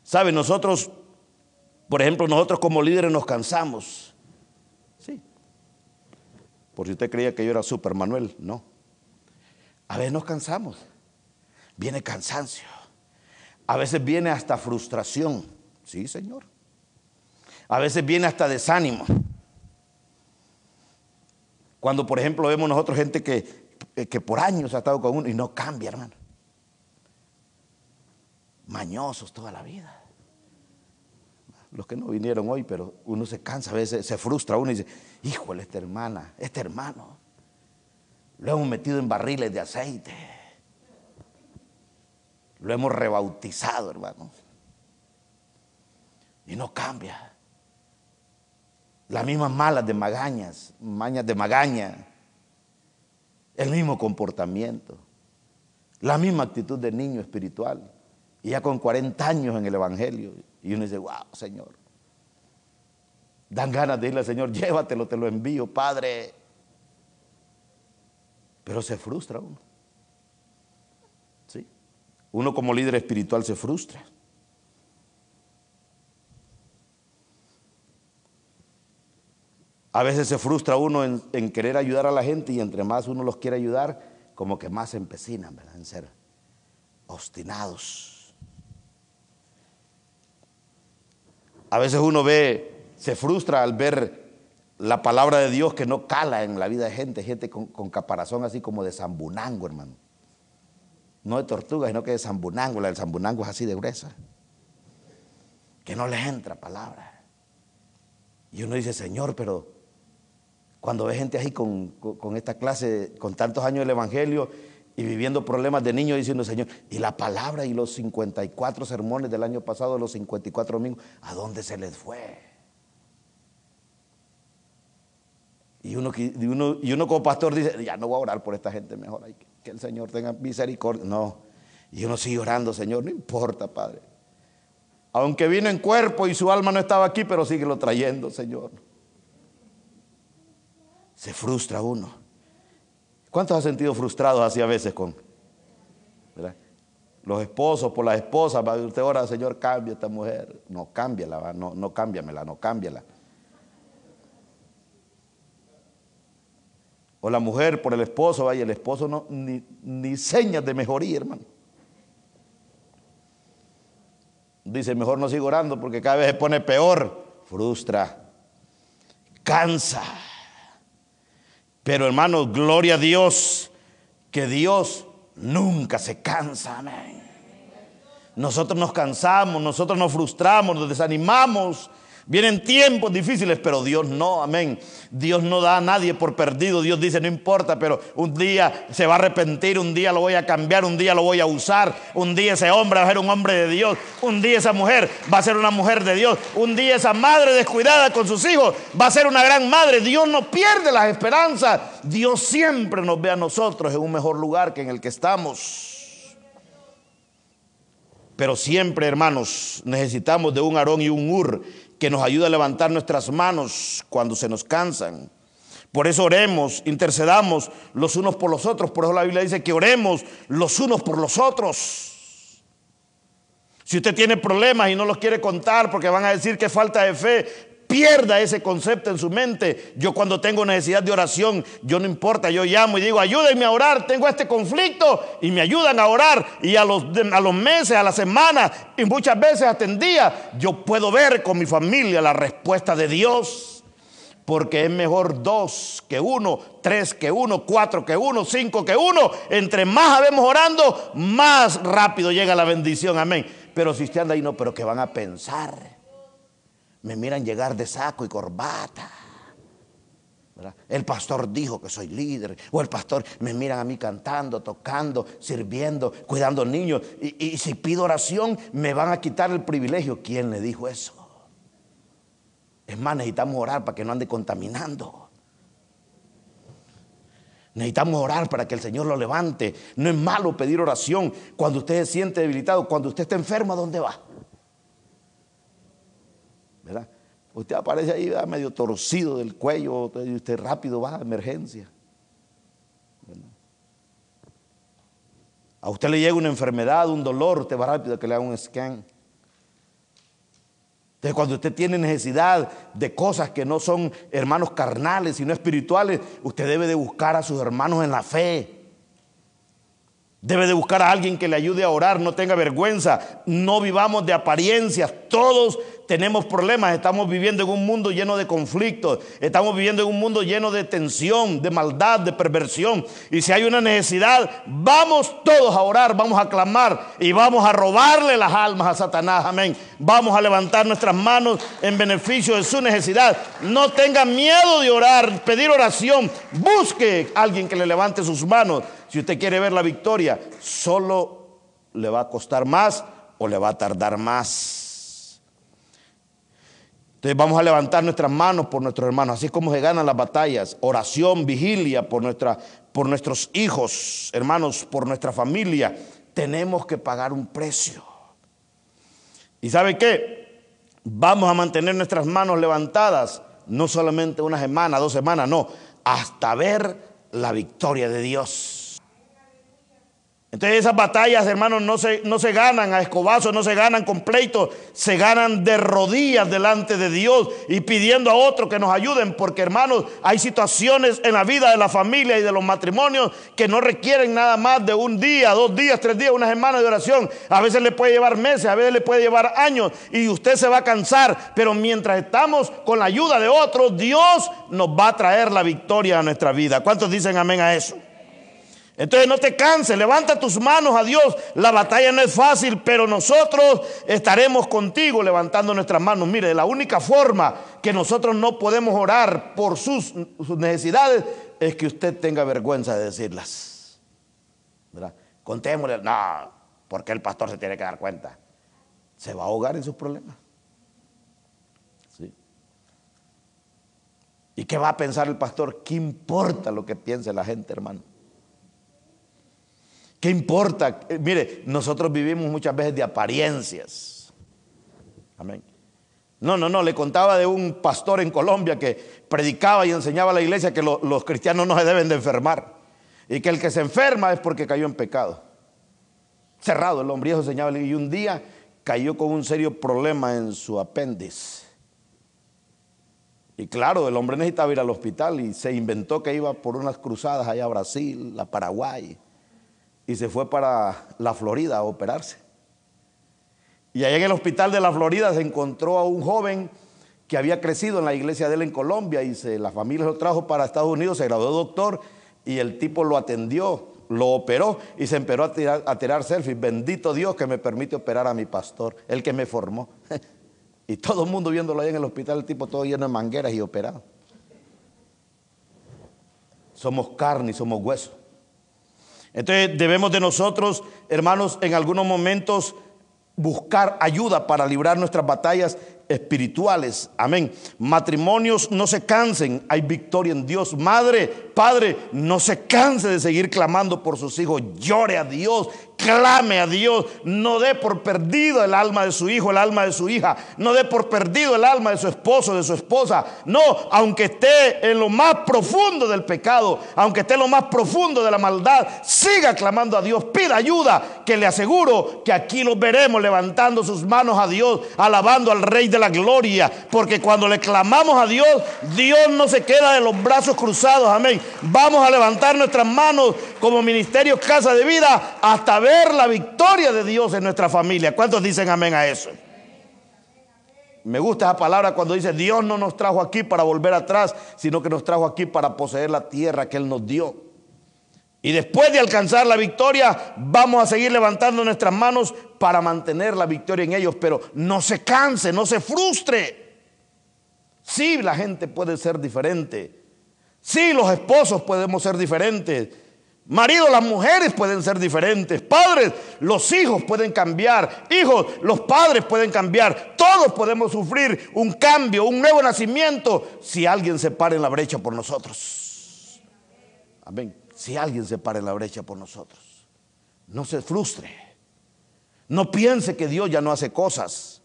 ¿Sabe? Nosotros, por ejemplo, nosotros como líderes nos cansamos. Por si usted creía que yo era Super Manuel, no. A veces nos cansamos. Viene cansancio. A veces viene hasta frustración. Sí, Señor. A veces viene hasta desánimo. Cuando, por ejemplo, vemos nosotros gente que, que por años ha estado con uno y no cambia, hermano. Mañosos toda la vida los que no vinieron hoy, pero uno se cansa, a veces se frustra uno y dice, híjole, esta hermana, este hermano, lo hemos metido en barriles de aceite, lo hemos rebautizado, hermano, y no cambia. Las mismas malas de magañas, mañas de magaña, el mismo comportamiento, la misma actitud de niño espiritual, y ya con 40 años en el Evangelio. Y uno dice, wow, Señor. Dan ganas de irle al Señor, *laughs* llévatelo, te lo envío, Padre. Pero se frustra uno. ¿Sí? Uno como líder espiritual se frustra. A veces se frustra uno en, querer ayudar a la gente y entre más uno los quiere ayudar, como que más se empecinan ¿verdad? en ser obstinados. A veces uno ve se frustra al ver la palabra de Dios que no cala en la vida de gente, gente con, caparazón así como de zambunango, hermano. No de tortuga, sino que de zambunango, la del zambunango es así de gruesa. Que no les entra palabra. Y uno dice, Señor, pero cuando ve gente así con, con esta clase, con tantos años del Evangelio y viviendo problemas de niños, diciendo, Señor, y la palabra y los 54 sermones del año pasado, los 54 domingos, ¿a dónde se les fue? Y uno, y uno, y uno como pastor dice, ya no voy a orar por esta gente, mejor hay que el Señor tenga misericordia. No, y uno sigue orando, Señor, no importa, Padre. Aunque vino en cuerpo y su alma no estaba aquí, pero síguelo trayendo, Señor. Se frustra uno. ¿Cuántos ha sentido frustrados así a veces con los esposos por las esposas? Usted ora, Señor, cambia esta mujer. No, cámbiala, no, no cámbiamela, no cámbiala. O la mujer por el esposo, vaya, el esposo no, ni, ni señas de mejoría, hermano. Dice, mejor no sigo orando porque cada vez se pone peor. Frustra, cansa. Pero hermano, gloria a Dios, que Dios nunca se cansa. Amén. Nosotros nos cansamos, nosotros nos frustramos, nos desanimamos, Vienen tiempos difíciles, pero Dios no, amén. Dios no da a nadie por perdido. Dios dice, no importa, pero un día se va a arrepentir, un día lo voy a cambiar, un día lo voy a usar, un día ese hombre va a ser un hombre de Dios, un día esa mujer va a ser una mujer de Dios, un día esa madre descuidada con sus hijos va a ser una gran madre. Dios no pierde las esperanzas. Dios siempre nos ve a nosotros en un mejor lugar que en el que estamos. Pero siempre, hermanos, necesitamos de un Aarón y un Ur que nos ayuda a levantar nuestras manos cuando se nos cansan. Por eso oremos, intercedamos los unos por los otros. Por eso la Biblia dice que oremos los unos por los otros. Si usted tiene problemas y no los quiere contar porque van a decir que falta de fe, pierda ese concepto en su mente. Yo cuando tengo necesidad de oración, yo no importa, yo llamo y digo, ayúdenme a orar, tengo este conflicto y me ayudan a orar y a los, a los meses, a la semana y muchas veces atendía, yo puedo ver con mi familia la respuesta de Dios. Porque es mejor dos que uno, tres que uno, cuatro que uno, cinco que uno. Entre más habemos orando, más rápido llega la bendición. Amén. Pero si usted anda ahí, no, pero que van a pensar me miran llegar de saco y corbata. El pastor dijo que soy líder. O el pastor me miran a mí cantando, tocando, sirviendo, cuidando niños. Y, y, si pido oración, me van a quitar el privilegio. ¿Quién le dijo eso? Es más, necesitamos orar para que no ande contaminando. Necesitamos orar para que el Señor lo levante. No es malo pedir oración cuando usted se siente debilitado. Cuando usted está enfermo, ¿a dónde va? Usted aparece ahí medio torcido del cuello y usted rápido va a emergencia. A usted le llega una enfermedad, un dolor, usted va rápido a que le haga un scan. Entonces, cuando usted tiene necesidad de cosas que no son hermanos carnales, sino espirituales, usted debe de buscar a sus hermanos en la fe. Debe de buscar a alguien que le ayude a orar, no tenga vergüenza, no vivamos de apariencias, todos tenemos problemas, estamos viviendo en un mundo lleno de conflictos, estamos viviendo en un mundo lleno de tensión, de maldad, de perversión. Y si hay una necesidad, vamos todos a orar, vamos a clamar y vamos a robarle las almas a Satanás, amén. Vamos a levantar nuestras manos en beneficio de su necesidad. No tenga miedo de orar, pedir oración, busque a alguien que le levante sus manos. Si usted quiere ver la victoria, solo le va a costar más o le va a tardar más. Entonces vamos a levantar nuestras manos por nuestros hermanos, así como se ganan las batallas, oración, vigilia por, por nuestros hijos, hermanos, por nuestra familia. Tenemos que pagar un precio. ¿Y sabe qué? Vamos a mantener nuestras manos levantadas, no solamente una semana, dos semanas, no, hasta ver la victoria de Dios. Entonces esas batallas, hermanos, no se, no se ganan a escobazos, no se ganan con pleitos, se ganan de rodillas delante de Dios y pidiendo a otros que nos ayuden, porque hermanos, hay situaciones en la vida de la familia y de los matrimonios que no requieren nada más de un día, dos días, tres días, una semana de oración. A veces le puede llevar meses, a veces le puede llevar años y usted se va a cansar, pero mientras estamos con la ayuda de otros, Dios nos va a traer la victoria a nuestra vida. ¿Cuántos dicen amén a eso? Entonces no te canses, levanta tus manos a Dios. La batalla no es fácil, pero nosotros estaremos contigo levantando nuestras manos. Mire, la única forma que nosotros no podemos orar por sus, necesidades es que usted tenga vergüenza de decirlas. ¿Verdad? Contémosle, no, porque el pastor se tiene que dar cuenta. Se va a ahogar en sus problemas. ¿Sí? ¿Y qué va a pensar el pastor? ¿Qué importa lo que piense la gente, hermano? ¿Qué importa? Eh, mire, nosotros vivimos muchas veces de apariencias. Amén. No, no, no, le contaba de un pastor en Colombia que predicaba y enseñaba a la iglesia que los cristianos no se deben de enfermar y que el que se enferma es porque cayó en pecado. Cerrado el hombre, y enseñaba y un día cayó con un serio problema en su apéndice. Y claro, el hombre necesitaba ir al hospital y se inventó que iba por unas cruzadas allá a Brasil, a Paraguay y se fue para la Florida a operarse. Y allá en el hospital de la Florida se encontró a un joven que había crecido en la iglesia de él en Colombia y se, la familia lo trajo para Estados Unidos, se graduó doctor y el tipo lo atendió, lo operó y se empezó a tirar, a tirar selfies. Bendito Dios que me permite operar a mi pastor, el que me formó. *laughs* y todo el mundo viéndolo ahí en el hospital, el tipo todo lleno de mangueras y operado. Somos carne y somos hueso. Entonces debemos de nosotros, hermanos, en algunos momentos buscar ayuda para librar nuestras batallas espirituales. Amén. Matrimonios no se cansen, hay victoria en Dios. Madre, padre, no se canse de seguir clamando por sus hijos. Llore a Dios, clame a Dios, no dé por perdido el alma de su hijo, el alma de su hija, no dé por perdido el alma de su esposo, de su esposa. No, aunque esté en lo más profundo del pecado, aunque esté en lo más profundo de la maldad, siga clamando a Dios, pida ayuda, que le aseguro que aquí los veremos levantando sus manos a Dios, alabando al Rey de la Gloria, porque cuando le clamamos a Dios, Dios no se queda de los brazos cruzados, amén. Vamos a levantar nuestras manos como ministerio Casa de Vida hasta ver ver la victoria de Dios en nuestra familia. ¿Cuántos dicen amén a eso? Me gusta esa palabra cuando dice Dios no nos trajo aquí para volver atrás, sino que nos trajo aquí para poseer la tierra que Él nos dio. Y después de alcanzar la victoria, vamos a seguir levantando nuestras manos para mantener la victoria en ellos, pero no se canse, no se frustre. Sí, la gente puede ser diferente. Sí, los esposos podemos ser diferentes. Maridos, las mujeres pueden ser diferentes. Padres, los hijos pueden cambiar. Hijos, los padres pueden cambiar. Todos podemos sufrir un cambio, un nuevo nacimiento, si alguien se para en la brecha por nosotros. Amén. Si alguien se para en la brecha por nosotros. No se frustre. No piense que Dios ya no hace cosas.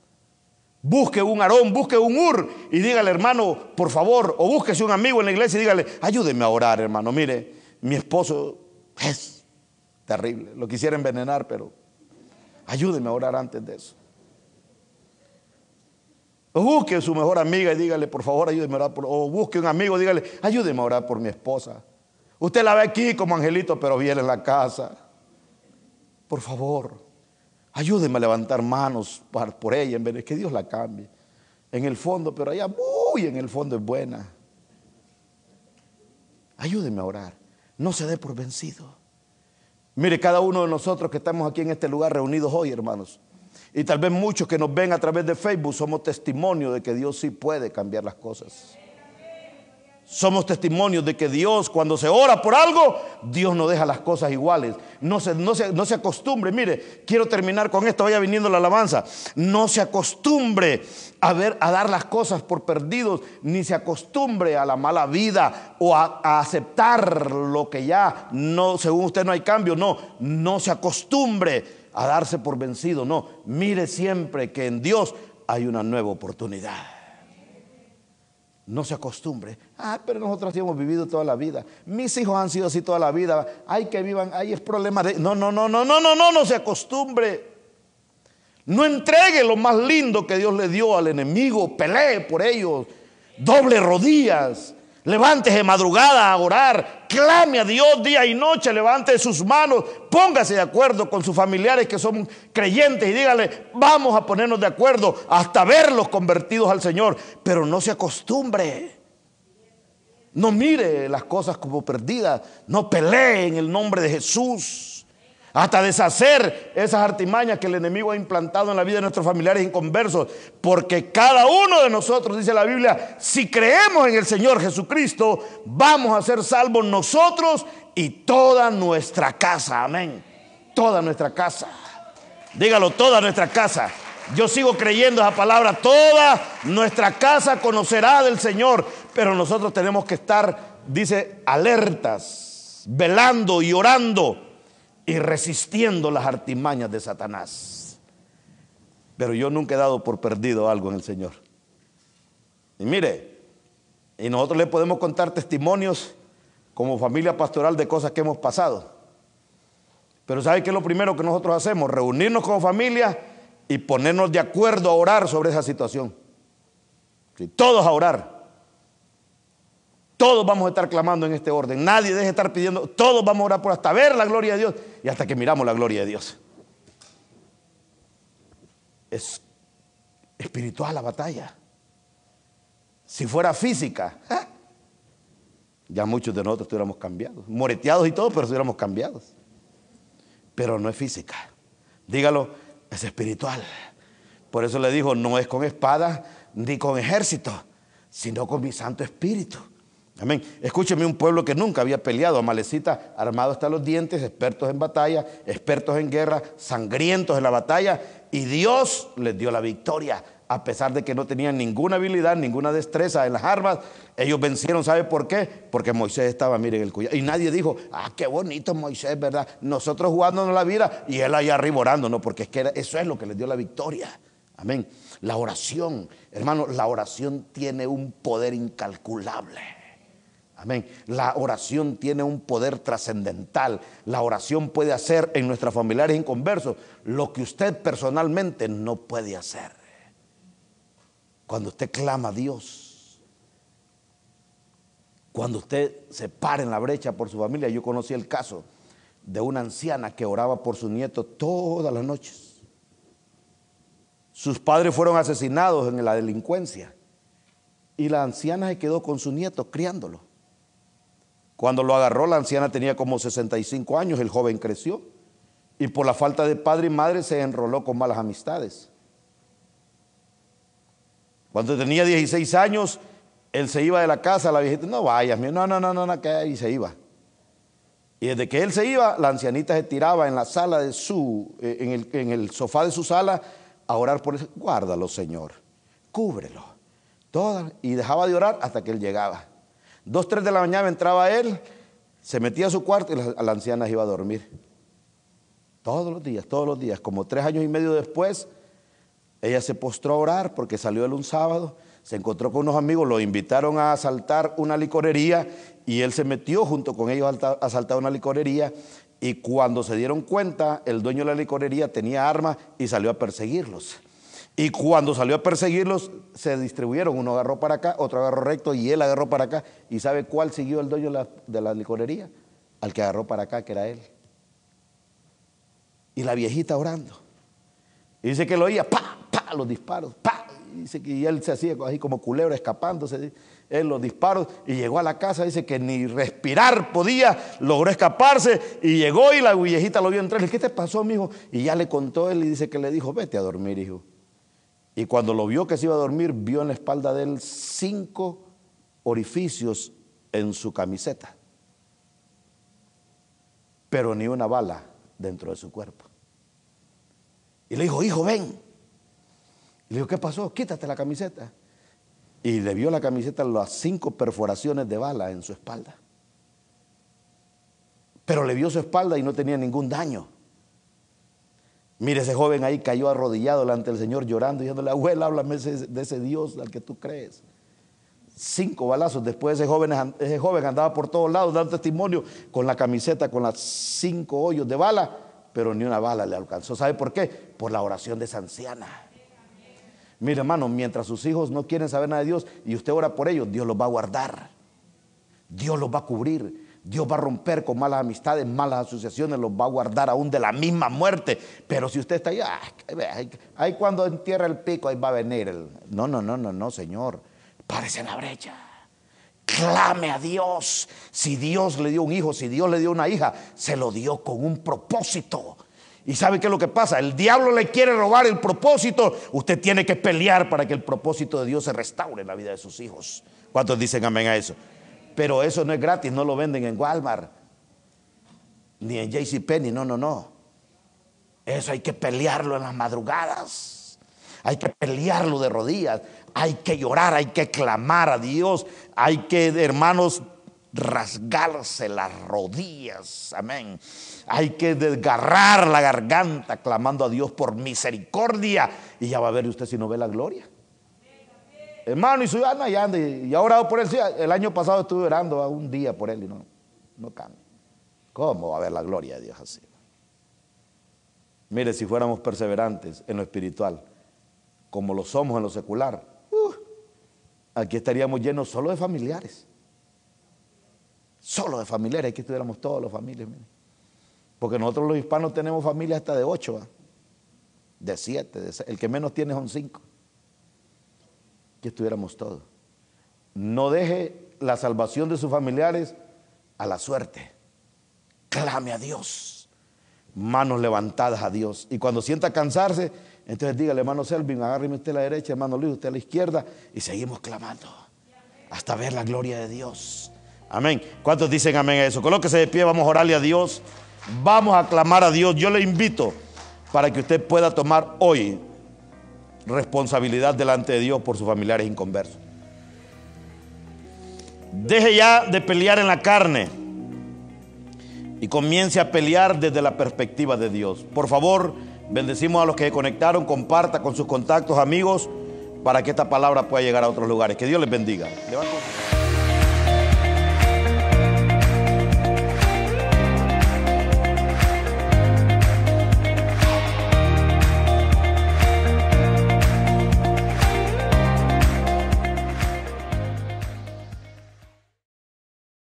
Busque un arón, busque un ur y dígale, hermano, por favor, o búsquese un amigo en la iglesia y dígale, ayúdeme a orar, hermano. Mire, mi esposo es terrible. Lo quisiera envenenar, pero ayúdeme a orar antes de eso. Busque su mejor amiga y dígale, por favor, ayúdeme a orar por... O busque un amigo dígale, ayúdeme a orar por mi esposa. Usted la ve aquí como angelito, pero viene en la casa. Por favor, ayúdeme a levantar manos por ella en vez de que Dios la cambie. En el fondo, pero allá muy en el fondo es buena. Ayúdeme a orar. No se dé por vencido. Mire, cada uno de nosotros que estamos aquí en este lugar reunidos hoy, hermanos, y tal vez muchos que nos ven a través de Facebook, somos testimonio de que Dios sí puede cambiar las cosas. Somos testimonios de que Dios, cuando se ora por algo, Dios no deja las cosas iguales. No se, no no se acostumbre. Mire, quiero terminar con esto, vaya viniendo la alabanza. No se acostumbre a, ver, a dar las cosas por perdidos, ni se acostumbre a la mala vida o a, a aceptar lo que ya no, según usted no hay cambio. No, no se acostumbre a darse por vencido. No, mire siempre que en Dios hay una nueva oportunidad. No se acostumbre. Ah, pero nosotros hemos vivido toda la vida. Mis hijos han sido así toda la vida. Hay que vivan, ahí es problema de... No, no, no, no, no, no, no, no se acostumbre. No entregue lo más lindo que Dios le dio al enemigo. Pelee por ellos. Doble rodillas. Levántese madrugada a orar, clame a Dios día y noche, levante sus manos, póngase de acuerdo con sus familiares que son creyentes y dígale, vamos a ponernos de acuerdo hasta verlos convertidos al Señor, pero no se acostumbre. No mire las cosas como perdidas, no pelee en el nombre de Jesús hasta deshacer esas artimañas que el enemigo ha implantado en la vida de nuestros familiares inconversos. Porque cada uno de nosotros, dice la Biblia, si creemos en el Señor Jesucristo, vamos a ser salvos nosotros y toda nuestra casa. Amén. Toda nuestra casa. Dígalo, toda nuestra casa. Yo sigo creyendo esa palabra. Toda nuestra casa conocerá del Señor. Pero nosotros tenemos que estar, dice, alertas, velando y orando y resistiendo las artimañas de Satanás. Pero yo nunca he dado por perdido algo en el Señor. Y mire, y nosotros le podemos contar testimonios como familia pastoral de cosas que hemos pasado. Pero ¿sabe qué es lo primero que nosotros hacemos? Reunirnos como familia y ponernos de acuerdo a orar sobre esa situación. todos a orar. Todos vamos a estar clamando en este orden. Nadie deje de estar pidiendo. Todos vamos a orar por hasta ver la gloria de Dios y hasta que miramos la gloria de Dios. Es espiritual la batalla. Si fuera física, ya muchos de nosotros estuviéramos cambiados. Moreteados y todo, pero estuviéramos cambiados. Pero no es física. Dígalo, es espiritual. Por eso le dijo, no es con espada ni con ejército, sino con mi Santo Espíritu. Amén. Escúcheme un pueblo que nunca había peleado, Amalecita, armado hasta los dientes, expertos en batalla, expertos en guerra, sangrientos en la batalla, y Dios les dio la victoria. A pesar de que no tenían ninguna habilidad, ninguna destreza en las armas, ellos vencieron. ¿Sabe por qué? Porque Moisés estaba, miren, el cuello. Y nadie dijo, ah, qué bonito Moisés, ¿verdad? Nosotros jugándonos la vida y él allá arriba orando, no, porque es que eso es lo que les dio la victoria. Amén. La oración, hermano, la oración tiene un poder incalculable. Amén. La oración tiene un poder trascendental. La oración puede hacer en nuestras familiares inconversos lo que usted personalmente no puede hacer. Cuando usted clama a Dios, cuando usted se para en la brecha por su familia, yo conocí el caso de una anciana que oraba por su nieto todas las noches. Sus padres fueron asesinados en la delincuencia y la anciana se quedó con su nieto criándolo. Cuando lo agarró, la anciana tenía como 65 años, el joven creció y por la falta de padre y madre se enroló con malas amistades. Cuando tenía 16 años, él se iba de la casa, la viejita, no vayas, no, no, no, no, no, que y se iba. Y desde que él se iba, la ancianita se tiraba en la sala de su, eh, en el, sofá de su sala a orar por él. Guárdalo, Señor, cúbrelo. Y dejaba de orar hasta que él llegaba. Dos, tres de la mañana entraba él, se metía a su cuarto y la, la anciana iba a dormir. Todos los días, todos los días. Como tres años y medio después, ella se postró a orar porque salió él un sábado, se encontró con unos amigos, lo invitaron a asaltar una licorería y él se metió junto con ellos a asaltar una licorería y cuando se dieron cuenta, el dueño de la licorería tenía armas y salió a perseguirlos. Y cuando salió a perseguirlos, se distribuyeron. Uno agarró para acá, otro agarró recto y él agarró para acá. ¿Y sabe cuál siguió el dueño de la, licorería? Al que agarró para acá, que era él. Y la viejita orando. Y dice que lo oía, pa, pa, los disparos, pa. Y dice que él se hacía así como culebra escapándose. Él los disparos y llegó a la casa, dice que ni respirar podía, logró escaparse y llegó y la viejita lo vio entrar. ¿Qué te pasó, mijo? Y ya le contó él y dice que le dijo, vete a dormir, hijo. Y cuando lo vio que se iba a dormir, vio en la espalda de él cinco orificios en su camiseta, pero ni una bala dentro de su cuerpo. Y le dijo, hijo, ven. Y le dijo, ¿qué pasó? Quítate la camiseta. Y le vio la camiseta las cinco perforaciones de bala en su espalda. Pero le vio su espalda y no tenía ningún daño. Mire, ese joven ahí cayó arrodillado delante del Señor llorando, diciéndole, abuela, háblame de ese Dios al que tú crees. cinco balazos. Después ese joven, ese joven andaba por todos lados dando testimonio con la camiseta, con las cinco hoyos de bala, pero ni una bala le alcanzó. ¿Sabe por qué? Por la oración de esa anciana. Mire hermano, mientras sus hijos no quieren saber nada de Dios y usted ora por ellos, Dios los va a guardar. Dios los va a cubrir. Dios va a romper con malas amistades, malas asociaciones, los va a guardar aún de la misma muerte. Pero si usted está ahí, ahí, cuando entierra el pico, ahí va a venir el... No, no, no, no, no, Señor. Párese en la brecha. Clame a Dios. Si Dios le dio un hijo, si Dios le dio una hija, se lo dio con un propósito. ¿Y sabe qué es lo que pasa? El diablo le quiere robar el propósito. Usted tiene que pelear para que el propósito de Dios se restaure en la vida de sus hijos. ¿Cuántos dicen amén a eso? Pero eso no es gratis, no lo venden en Walmart, ni en JCPenney, no, no, no. Eso hay que pelearlo en las madrugadas. Hay que pelearlo de rodillas. Hay que llorar, hay que clamar a Dios. Hay que, hermanos, rasgarse las rodillas. Amén. Hay que desgarrar la garganta clamando a Dios por misericordia. Y ya va a ver usted si no ve la gloria. Hermano, y su alma y anda. Y ha orado por él. el año pasado estuve orando un día por él y no, no cambia. ¿Cómo va a haber la gloria de Dios así? Mire, si fuéramos perseverantes en lo espiritual, como lo somos en lo secular, uh, aquí estaríamos llenos solo de familiares. Solo de familiares, aquí estuviéramos todos los familias. Porque nosotros los hispanos tenemos familias hasta de ocho, de siete, el que menos tiene son cinco que estuviéramos todos. No deje la salvación de sus familiares a la suerte. Clame a Dios. Manos levantadas a Dios. Y cuando sienta cansarse, entonces dígale, hermano Selvin, agárreme usted a la derecha, hermano Luis, usted a la izquierda, y seguimos clamando hasta ver la gloria de Dios. Amén. ¿Cuántos dicen amén a eso? Colóquese de pie, vamos a orarle a Dios. Vamos a clamar a Dios. Yo le invito para que usted pueda tomar hoy responsabilidad delante de Dios por sus familiares inconversos. Deje ya de pelear en la carne y comience a pelear desde la perspectiva de Dios. Por favor, bendecimos a los que se conectaron, comparta con sus contactos, amigos, para que esta palabra pueda llegar a otros lugares. Que Dios les bendiga.